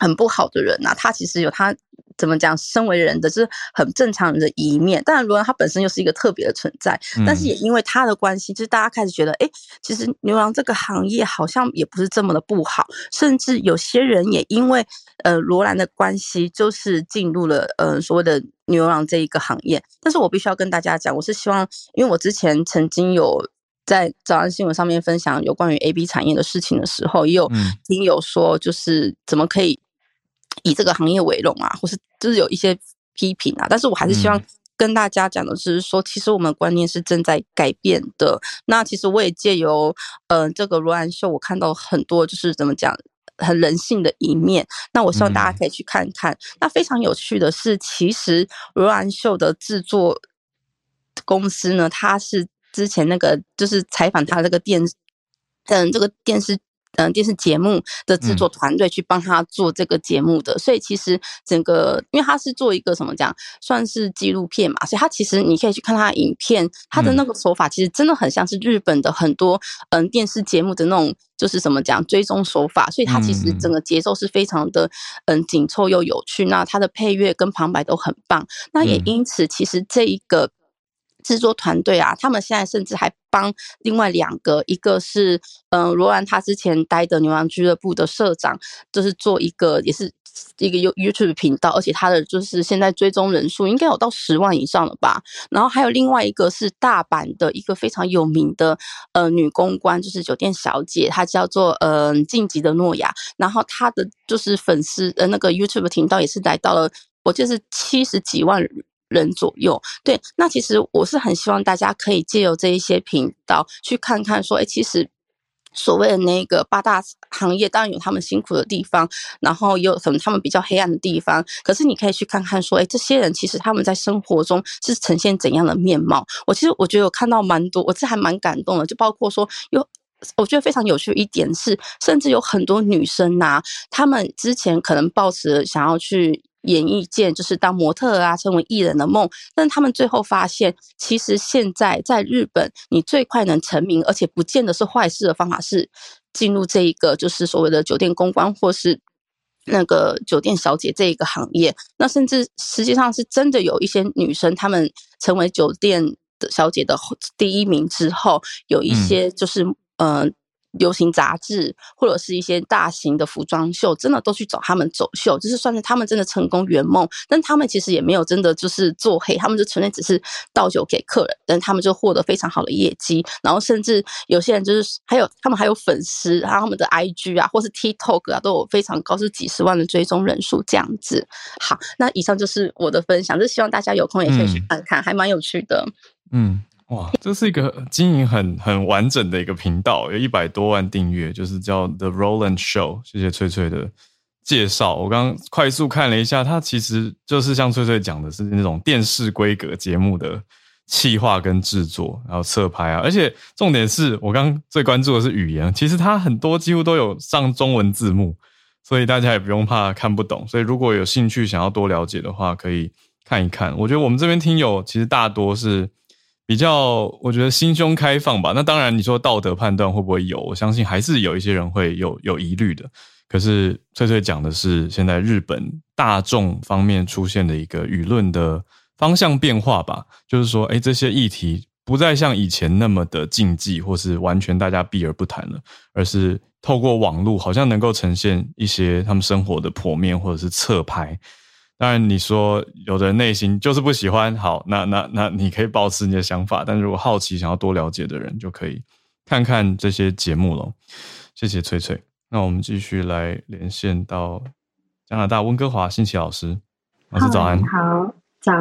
很不好的人呐，他其实有他。怎么讲？身为人的就是很正常人的一面。当然，罗兰他本身又是一个特别的存在，但是也因为他的关系，就是大家开始觉得，哎，其实牛郎这个行业好像也不是这么的不好。甚至有些人也因为呃罗兰的关系，就是进入了呃所谓的牛郎这一个行业。但是我必须要跟大家讲，我是希望，因为我之前曾经有在早安新闻上面分享有关于 A B 产业的事情的时候，也有听友说，就是怎么可以。以这个行业为荣啊，或是就是有一些批评啊，但是我还是希望跟大家讲的是说，其实我们观念是正在改变的。那其实我也借由呃这个罗兰秀，我看到很多就是怎么讲很人性的一面。那我希望大家可以去看看。那非常有趣的是，其实罗兰秀的制作公司呢，他是之前那个就是采访他这个电嗯这个电视。嗯，电视节目的制作团队去帮他做这个节目的，所以其实整个，因为他是做一个什么讲，算是纪录片嘛，所以他其实你可以去看他的影片，他的那个手法其实真的很像是日本的很多嗯电视节目的那种，就是怎么讲追踪手法，所以他其实整个节奏是非常的嗯紧凑又有趣，那它的配乐跟旁白都很棒，那也因此其实这一个。制作团队啊，他们现在甚至还帮另外两个，一个是嗯罗兰他之前待的牛郎俱乐部的社长，就是做一个也是一个 You YouTube 频道，而且他的就是现在追踪人数应该有到十万以上了吧。然后还有另外一个是大阪的一个非常有名的呃女公关，就是酒店小姐，她叫做嗯晋级的诺亚。然后她的就是粉丝呃那个 YouTube 频道也是来到了，我记得是七十几万人。左右，对，那其实我是很希望大家可以借由这一些频道去看看，说，哎，其实所谓的那个八大行业，当然有他们辛苦的地方，然后也有可能他们比较黑暗的地方，可是你可以去看看，说，哎，这些人其实他们在生活中是呈现怎样的面貌？我其实我觉得有看到蛮多，我这还蛮感动的，就包括说，有我觉得非常有趣的一点是，甚至有很多女生呐，她们之前可能抱持想要去。演艺界就是当模特啊，成为艺人的梦，但她们最后发现，其实现在在日本，你最快能成名，而且不见得是坏事的方法是进入这一个就是所谓的酒店公关或是那个酒店小姐这一个行业。那甚至实际上是真的有一些女生，她们成为酒店的小姐的第一名之后，有一些就是嗯。流行杂志或者是一些大型的服装秀，真的都去找他们走秀，就是算是他们真的成功圆梦。但他们其实也没有真的就是做黑，他们就纯粹只是倒酒给客人，但他们就获得非常好的业绩。然后甚至有些人就是还有他们还有粉丝，然后他们的 IG 啊，或是 TikTok 啊，都有非常高，是几十万的追踪人数这样子。好，那以上就是我的分享，就希望大家有空也可以去看看，还蛮有趣的。嗯。哇，这是一个经营很很完整的一个频道，有一百多万订阅，就是叫 The Roland Show。谢谢翠翠的介绍。我刚快速看了一下，它其实就是像翠翠讲的，是那种电视规格节目的企划跟制作，然后侧拍啊。而且重点是我刚最关注的是语言，其实它很多几乎都有上中文字幕，所以大家也不用怕看不懂。所以如果有兴趣想要多了解的话，可以看一看。我觉得我们这边听友其实大多是。比较，我觉得心胸开放吧。那当然，你说道德判断会不会有？我相信还是有一些人会有有疑虑的。可是翠翠讲的是现在日本大众方面出现的一个舆论的方向变化吧，就是说，哎，这些议题不再像以前那么的禁忌，或是完全大家避而不谈了，而是透过网络，好像能够呈现一些他们生活的剖面或者是侧拍。当然，你说有的人内心就是不喜欢，好，那那那你可以保持你的想法，但如果好奇想要多了解的人，就可以看看这些节目了。谢谢翠翠，那我们继续来连线到加拿大温哥华，新奇老师，老师早安，好早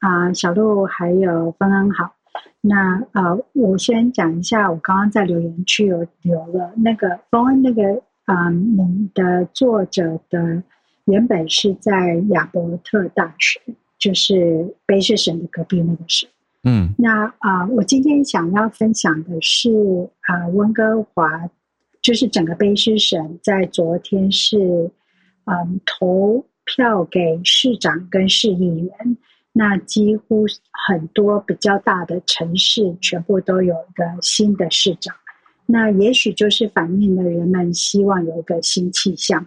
啊，小鹿还有芬恩好，那呃，我先讲一下，我刚刚在留言区有留了那个芬恩那个啊，你的作者的。原本是在亚伯特大学，就是卑诗省的隔壁那个省。嗯，那啊，我今天想要分享的是啊，温哥华，就是整个卑诗省在昨天是嗯投票给市长跟市议员，那几乎很多比较大的城市全部都有一个新的市长，那也许就是反映了人们希望有一个新气象。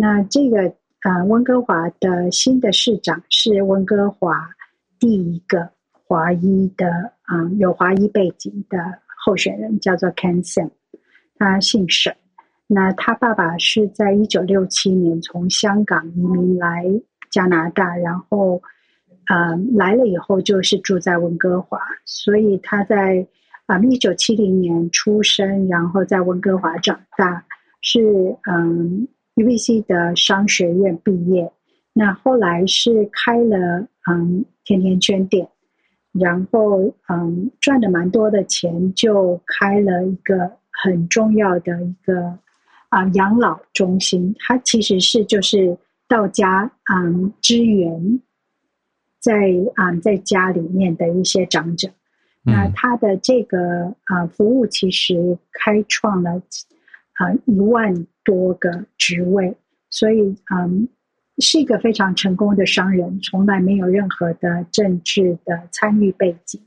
那这个。啊，温哥华的新的市长是温哥华第一个华裔的啊，有华裔背景的候选人，叫做 Ken Sim，他姓沈。那他爸爸是在一九六七年从香港移民来加拿大，然后啊来了以后就是住在温哥华，所以他在啊一九七零年出生，然后在温哥华长大，是嗯。UBC 的商学院毕业，那后来是开了嗯甜甜圈店，然后嗯赚了蛮多的钱，就开了一个很重要的一个啊养老中心。它其实是就是到家嗯支援在啊在家里面的一些长者。那他的这个啊服务其实开创了啊一万。多个职位，所以嗯，是一个非常成功的商人，从来没有任何的政治的参与背景。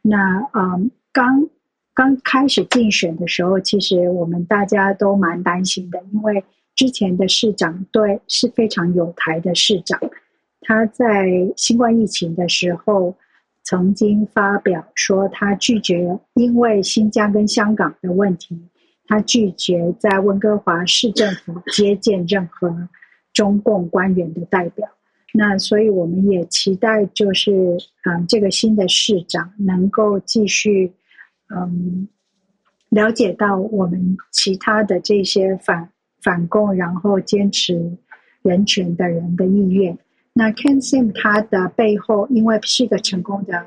那嗯，刚刚开始竞选的时候，其实我们大家都蛮担心的，因为之前的市长对是非常有台的市长，他在新冠疫情的时候曾经发表说，他拒绝因为新疆跟香港的问题。他拒绝在温哥华市政府接见任何中共官员的代表。那所以我们也期待，就是嗯，这个新的市长能够继续嗯了解到我们其他的这些反反共，然后坚持人权的人的意愿。那 Ken Sim 他的背后，因为是一个成功的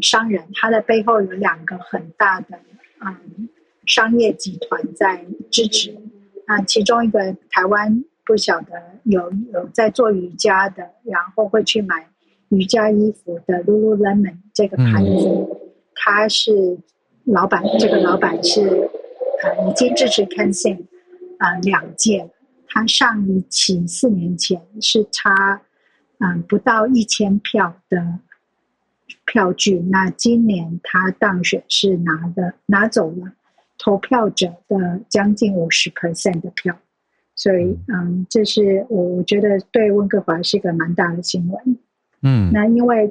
商人，他的背后有两个很大的嗯。商业集团在支持，啊，其中一个台湾不晓得有有在做瑜伽的，然后会去买瑜伽衣服的 Lululemon 这个牌子，他是老板，这个老板是啊已经支持 Sing 啊两届，他上一期四年前是差嗯不到一千票的票据，那今年他当选是拿的拿走了。投票者的将近五十 percent 的票，所以嗯，这是我我觉得对温哥华是一个蛮大的新闻。嗯，那因为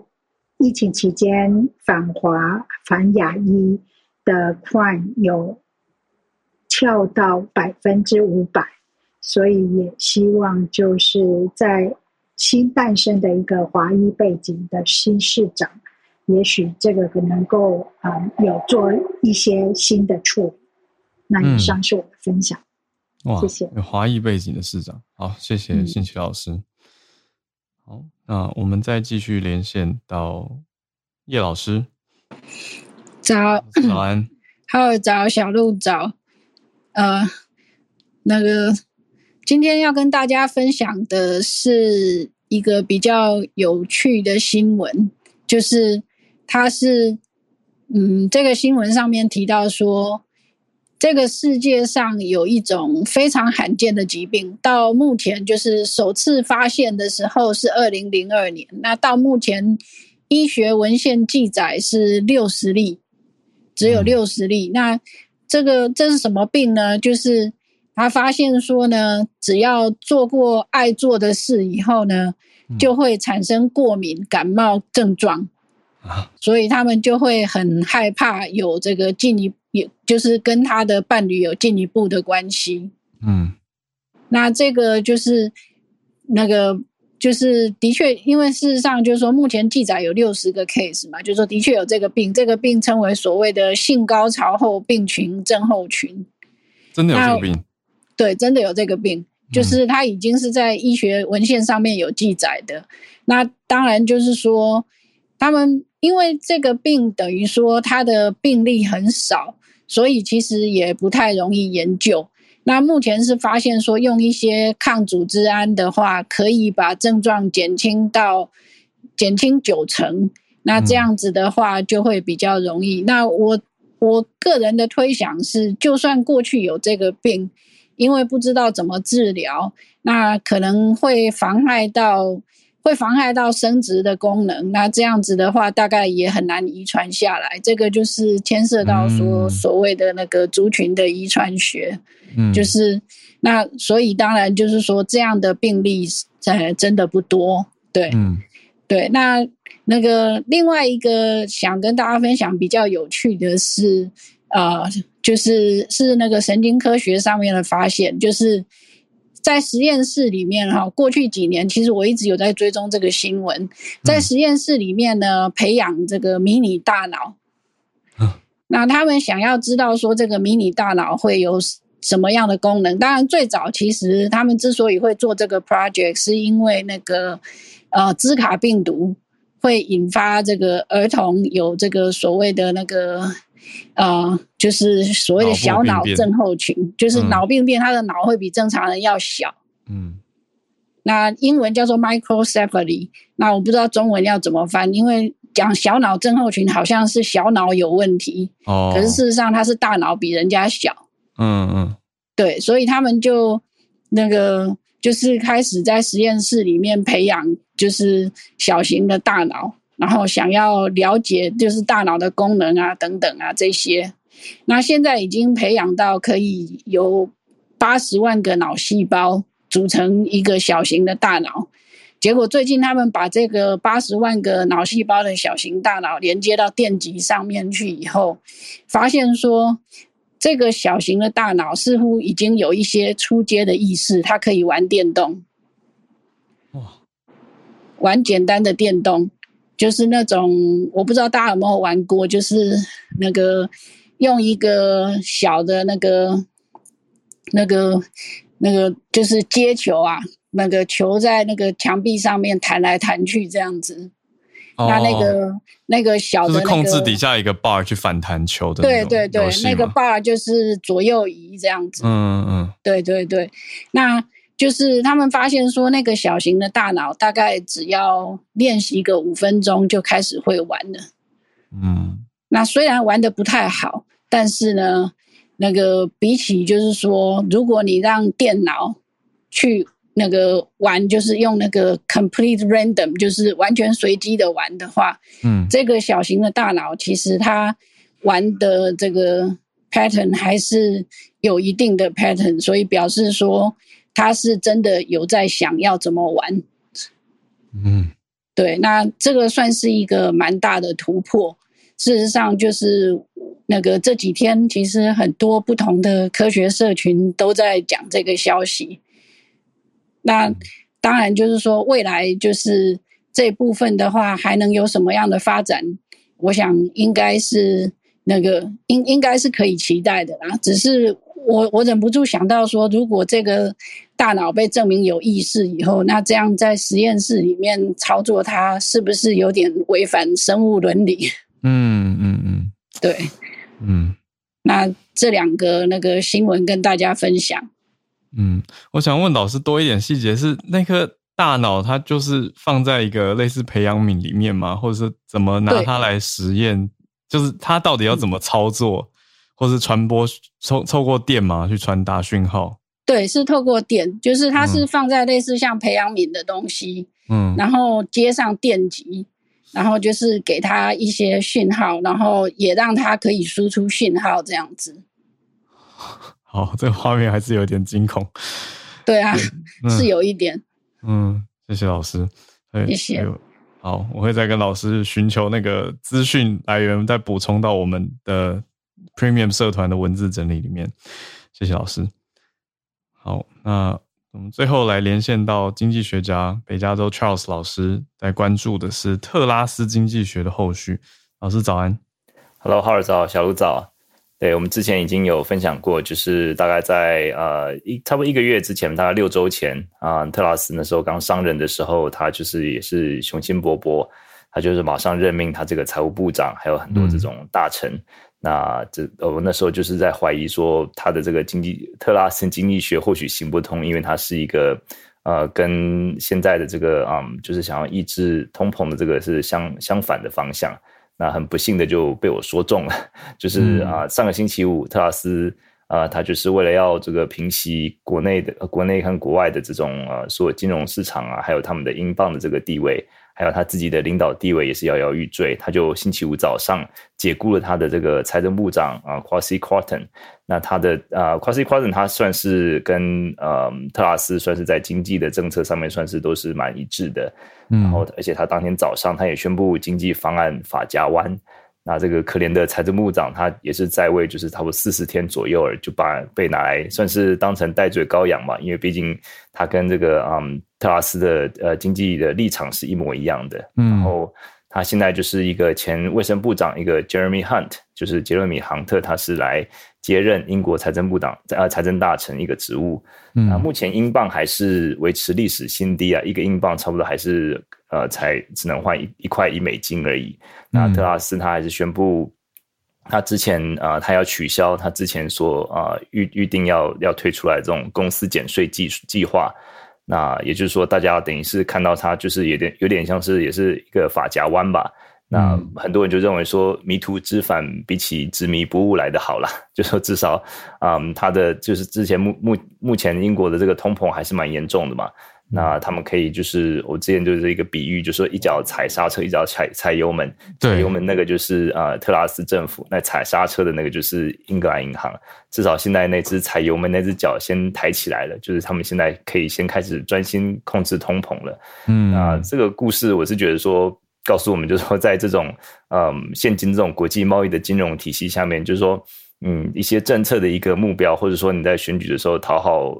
疫情期间反华反亚裔的 crime 有跳到百分之五百，所以也希望就是在新诞生的一个华裔背景的新市长。也许这个能够啊有做一些新的处理。那以上是我的分享。哇，谢谢。有华裔背景的市长，好，谢谢信奇老师。好，那我们再继续连线到叶老师。早，早安。好，早，小鹿早。呃，那个今天要跟大家分享的是一个比较有趣的新闻，就是。他是，嗯，这个新闻上面提到说，这个世界上有一种非常罕见的疾病，到目前就是首次发现的时候是二零零二年，那到目前医学文献记载是六十例，只有六十例。那这个这是什么病呢？就是他发现说呢，只要做过爱做的事以后呢，就会产生过敏感冒症状啊，所以他们就会很害怕有这个进一，也就是跟他的伴侣有进一步的关系。嗯，那这个就是那个。就是的确，因为事实上就是说，目前记载有六十个 case 嘛，就是说的确有这个病，这个病称为所谓的性高潮后病群症候群。真的有这个病？对，真的有这个病，就是它已经是在医学文献上面有记载的。那当然就是说，他们因为这个病等于说它的病例很少，所以其实也不太容易研究。那目前是发现说，用一些抗组织胺的话，可以把症状减轻到减轻九成。那这样子的话，就会比较容易。那我我个人的推想是，就算过去有这个病，因为不知道怎么治疗，那可能会妨碍到。会妨害到生殖的功能，那这样子的话，大概也很难遗传下来。这个就是牵涉到说所谓的那个族群的遗传学，嗯，就是那所以当然就是说这样的病例在真的不多，对，嗯，对。那那个另外一个想跟大家分享比较有趣的是，呃，就是是那个神经科学上面的发现，就是。在实验室里面哈，过去几年其实我一直有在追踪这个新闻。在实验室里面呢，培养这个迷你大脑。那他们想要知道说这个迷你大脑会有什么样的功能？当然，最早其实他们之所以会做这个 project，是因为那个呃兹卡病毒会引发这个儿童有这个所谓的那个。呃，就是所谓的小脑症候群，就是脑病变，他的脑会比正常人要小。嗯，那英文叫做 microcephaly，那我不知道中文要怎么翻，因为讲小脑症候群好像是小脑有问题，哦，可是事实上他是大脑比人家小。嗯嗯，对，所以他们就那个就是开始在实验室里面培养，就是小型的大脑。然后想要了解就是大脑的功能啊等等啊这些，那现在已经培养到可以由八十万个脑细胞组成一个小型的大脑。结果最近他们把这个八十万个脑细胞的小型大脑连接到电极上面去以后，发现说这个小型的大脑似乎已经有一些出阶的意识，它可以玩电动，哇，玩简单的电动。就是那种我不知道大家有没有玩过，就是那个用一个小的那个、那个、那个，就是接球啊，那个球在那个墙壁上面弹来弹去这样子。那那个那个小的，就是控制底下一个 bar 去反弹球的。对对对，那个 bar 就是左右移这样子。嗯嗯，对对对，那。就是他们发现说，那个小型的大脑大概只要练习个五分钟就开始会玩了。嗯，那虽然玩的不太好，但是呢，那个比起就是说，如果你让电脑去那个玩，就是用那个 complete random，就是完全随机的玩的话，嗯，这个小型的大脑其实它玩的这个 pattern 还是有一定的 pattern，所以表示说。他是真的有在想要怎么玩，嗯，对，那这个算是一个蛮大的突破。事实上，就是那个这几天，其实很多不同的科学社群都在讲这个消息。那当然就是说，未来就是这部分的话，还能有什么样的发展？我想应该是那个应应该是可以期待的啦。只是。我我忍不住想到说，如果这个大脑被证明有意识以后，那这样在实验室里面操作它，是不是有点违反生物伦理？嗯 嗯嗯，对，嗯，那这两个那个新闻跟大家分享。嗯，我想问老师多一点细节，是那颗大脑它就是放在一个类似培养皿里面吗？或者是怎么拿它来实验？就是它到底要怎么操作？或是传播透透过电嘛去传达讯号？对，是透过电，就是它是放在类似像培养皿的东西，嗯，然后接上电极，然后就是给它一些讯号，然后也让它可以输出讯号这样子。好，这个画面还是有点惊恐。对啊，是有一点。嗯，谢谢老师。谢谢。好，我会再跟老师寻求那个资讯来源，再补充到我们的 Premium 社团的文字整理里面。谢谢老师。好，那我们最后来连线到经济学家北加州 Charles 老师，在关注的是特拉斯经济学的后续。老师早安。Hello，哈尔早，小卢早。对我们之前已经有分享过，就是大概在呃一差不多一个月之前，大概六周前啊，特拉斯那时候刚上任的时候，他就是也是雄心勃勃，他就是马上任命他这个财务部长，还有很多这种大臣。那这我那时候就是在怀疑说，他的这个经济特拉斯经济学或许行不通，因为它是一个呃跟现在的这个嗯，就是想要抑制通膨的这个是相相反的方向。那很不幸的就被我说中了，就是啊，上个星期五，特拉斯啊，他就是为了要这个平息国内的、国内和国外的这种呃，所有金融市场啊，还有他们的英镑的这个地位，还有他自己的领导地位也是摇摇欲坠，他就星期五早上解雇了他的这个财政部长啊，Quasi Quarton。那他的啊，Quasi Quarton 他算是跟呃特拉斯算是在经济的政策上面算是都是蛮一致的。然后，而且他当天早上，他也宣布经济方案法夹弯。那这个可怜的财政部长，他也是在位，就是差不多四十天左右，就把被拿来算是当成戴罪羔羊嘛。因为毕竟他跟这个嗯特拉斯的呃经济的立场是一模一样的。然后他现在就是一个前卫生部长，一个 Jeremy Hunt，就是杰瑞米·杭特，他是来接任英国财政部长呃财政大臣一个职务。啊，目前英镑还是维持历史新低啊，一个英镑差不多还是呃，才只能换一一块一美金而已。那特拉斯他还是宣布，他之前啊，他要取消他之前所啊预预定要要推出来这种公司减税计计划。那也就是说，大家等于是看到它就是有点有点像是也是一个法夹弯吧。那很多人就认为说，迷途知返比起执迷不悟来的好了。就说至少，嗯，它的就是之前目目目前英国的这个通膨还是蛮严重的嘛。那他们可以就是我之前就是一个比喻，就是说一脚踩刹车，一脚踩踩油门。踩油门那个就是呃特拉斯政府，那踩刹车的那个就是英格兰银行。至少现在那只踩油门那只脚先抬起来了，就是他们现在可以先开始专心控制通膨了。嗯，那这个故事我是觉得说。告诉我们，就是说，在这种嗯，现今这种国际贸易的金融体系下面，就是说，嗯，一些政策的一个目标，或者说你在选举的时候讨好。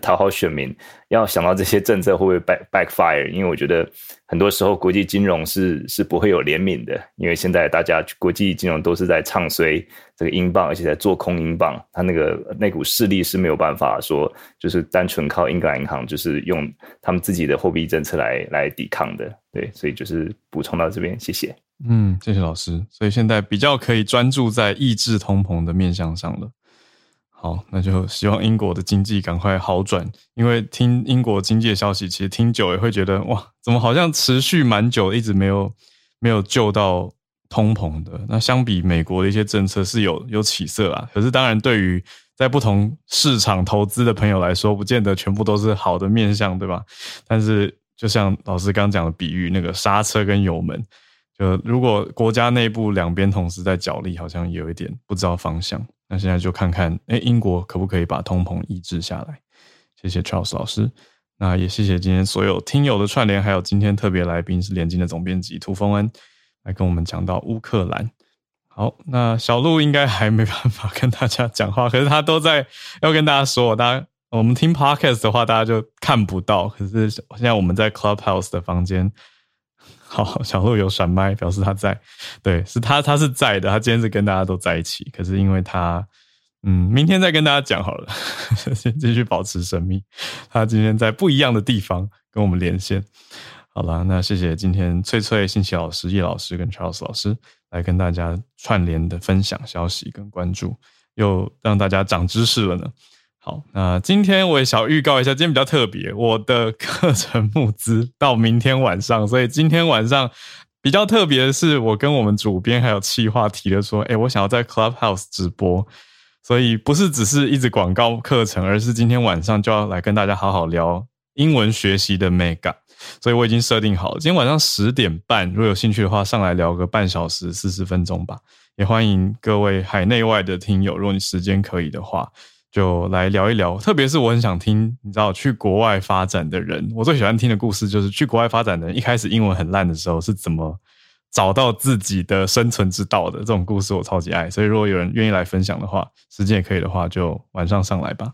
讨好选民，要想到这些政策会不会 back backfire？因为我觉得很多时候国际金融是是不会有怜悯的，因为现在大家国际金融都是在唱衰这个英镑，而且在做空英镑，它那个那股势力是没有办法说就是单纯靠英格兰银行，就是用他们自己的货币政策来来抵抗的。对，所以就是补充到这边，谢谢。嗯，谢谢老师。所以现在比较可以专注在抑制通膨的面向上了。好，那就希望英国的经济赶快好转。因为听英国经济的消息，其实听久也会觉得，哇，怎么好像持续蛮久，一直没有没有救到通膨的。那相比美国的一些政策是有有起色啊。可是当然，对于在不同市场投资的朋友来说，不见得全部都是好的面相，对吧？但是就像老师刚讲的比喻，那个刹车跟油门，就如果国家内部两边同时在角力，好像有一点不知道方向。那现在就看看，哎，英国可不可以把通膨抑制下来？谢谢 Charles 老师，那也谢谢今天所有听友的串联，还有今天特别来宾是联经的总编辑涂峰恩，来跟我们讲到乌克兰。好，那小鹿应该还没办法跟大家讲话，可是他都在要跟大家说，大家我们听 Podcast 的话，大家就看不到，可是现在我们在 Clubhouse 的房间。好，小鹿有闪麦，表示他在。对，是他，他是在的。他今天是跟大家都在一起，可是因为他，嗯，明天再跟大家讲好了，先 继续保持神秘。他今天在不一样的地方跟我们连线。好了，那谢谢今天翠翠、信奇老师、叶老师跟 Charles 老师来跟大家串联的分享消息跟关注，又让大家长知识了呢。好，那今天我也小预告一下，今天比较特别，我的课程募资到明天晚上，所以今天晚上比较特别的是，我跟我们主编还有企划提了说，哎，我想要在 Clubhouse 直播，所以不是只是一直广告课程，而是今天晚上就要来跟大家好好聊英文学习的 mega，所以我已经设定好了，今天晚上十点半，如果有兴趣的话，上来聊个半小时四十分钟吧。也欢迎各位海内外的听友，如果你时间可以的话，就来聊一聊。特别是我很想听，你知道去国外发展的人，我最喜欢听的故事就是去国外发展的人，一开始英文很烂的时候是怎么找到自己的生存之道的。这种故事我超级爱，所以如果有人愿意来分享的话，时间也可以的话，就晚上上来吧。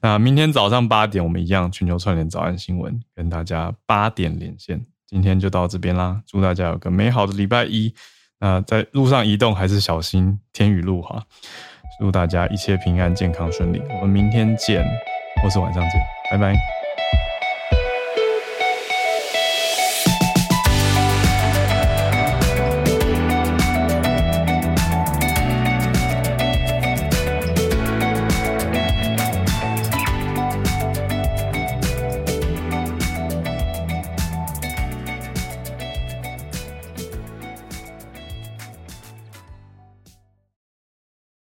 那明天早上八点，我们一样全球串联早安新闻，跟大家八点连线。今天就到这边啦，祝大家有个美好的礼拜一。那在路上移动还是小心天雨路哈，祝大家一切平安、健康、顺利。我们明天见，或是晚上见，拜拜。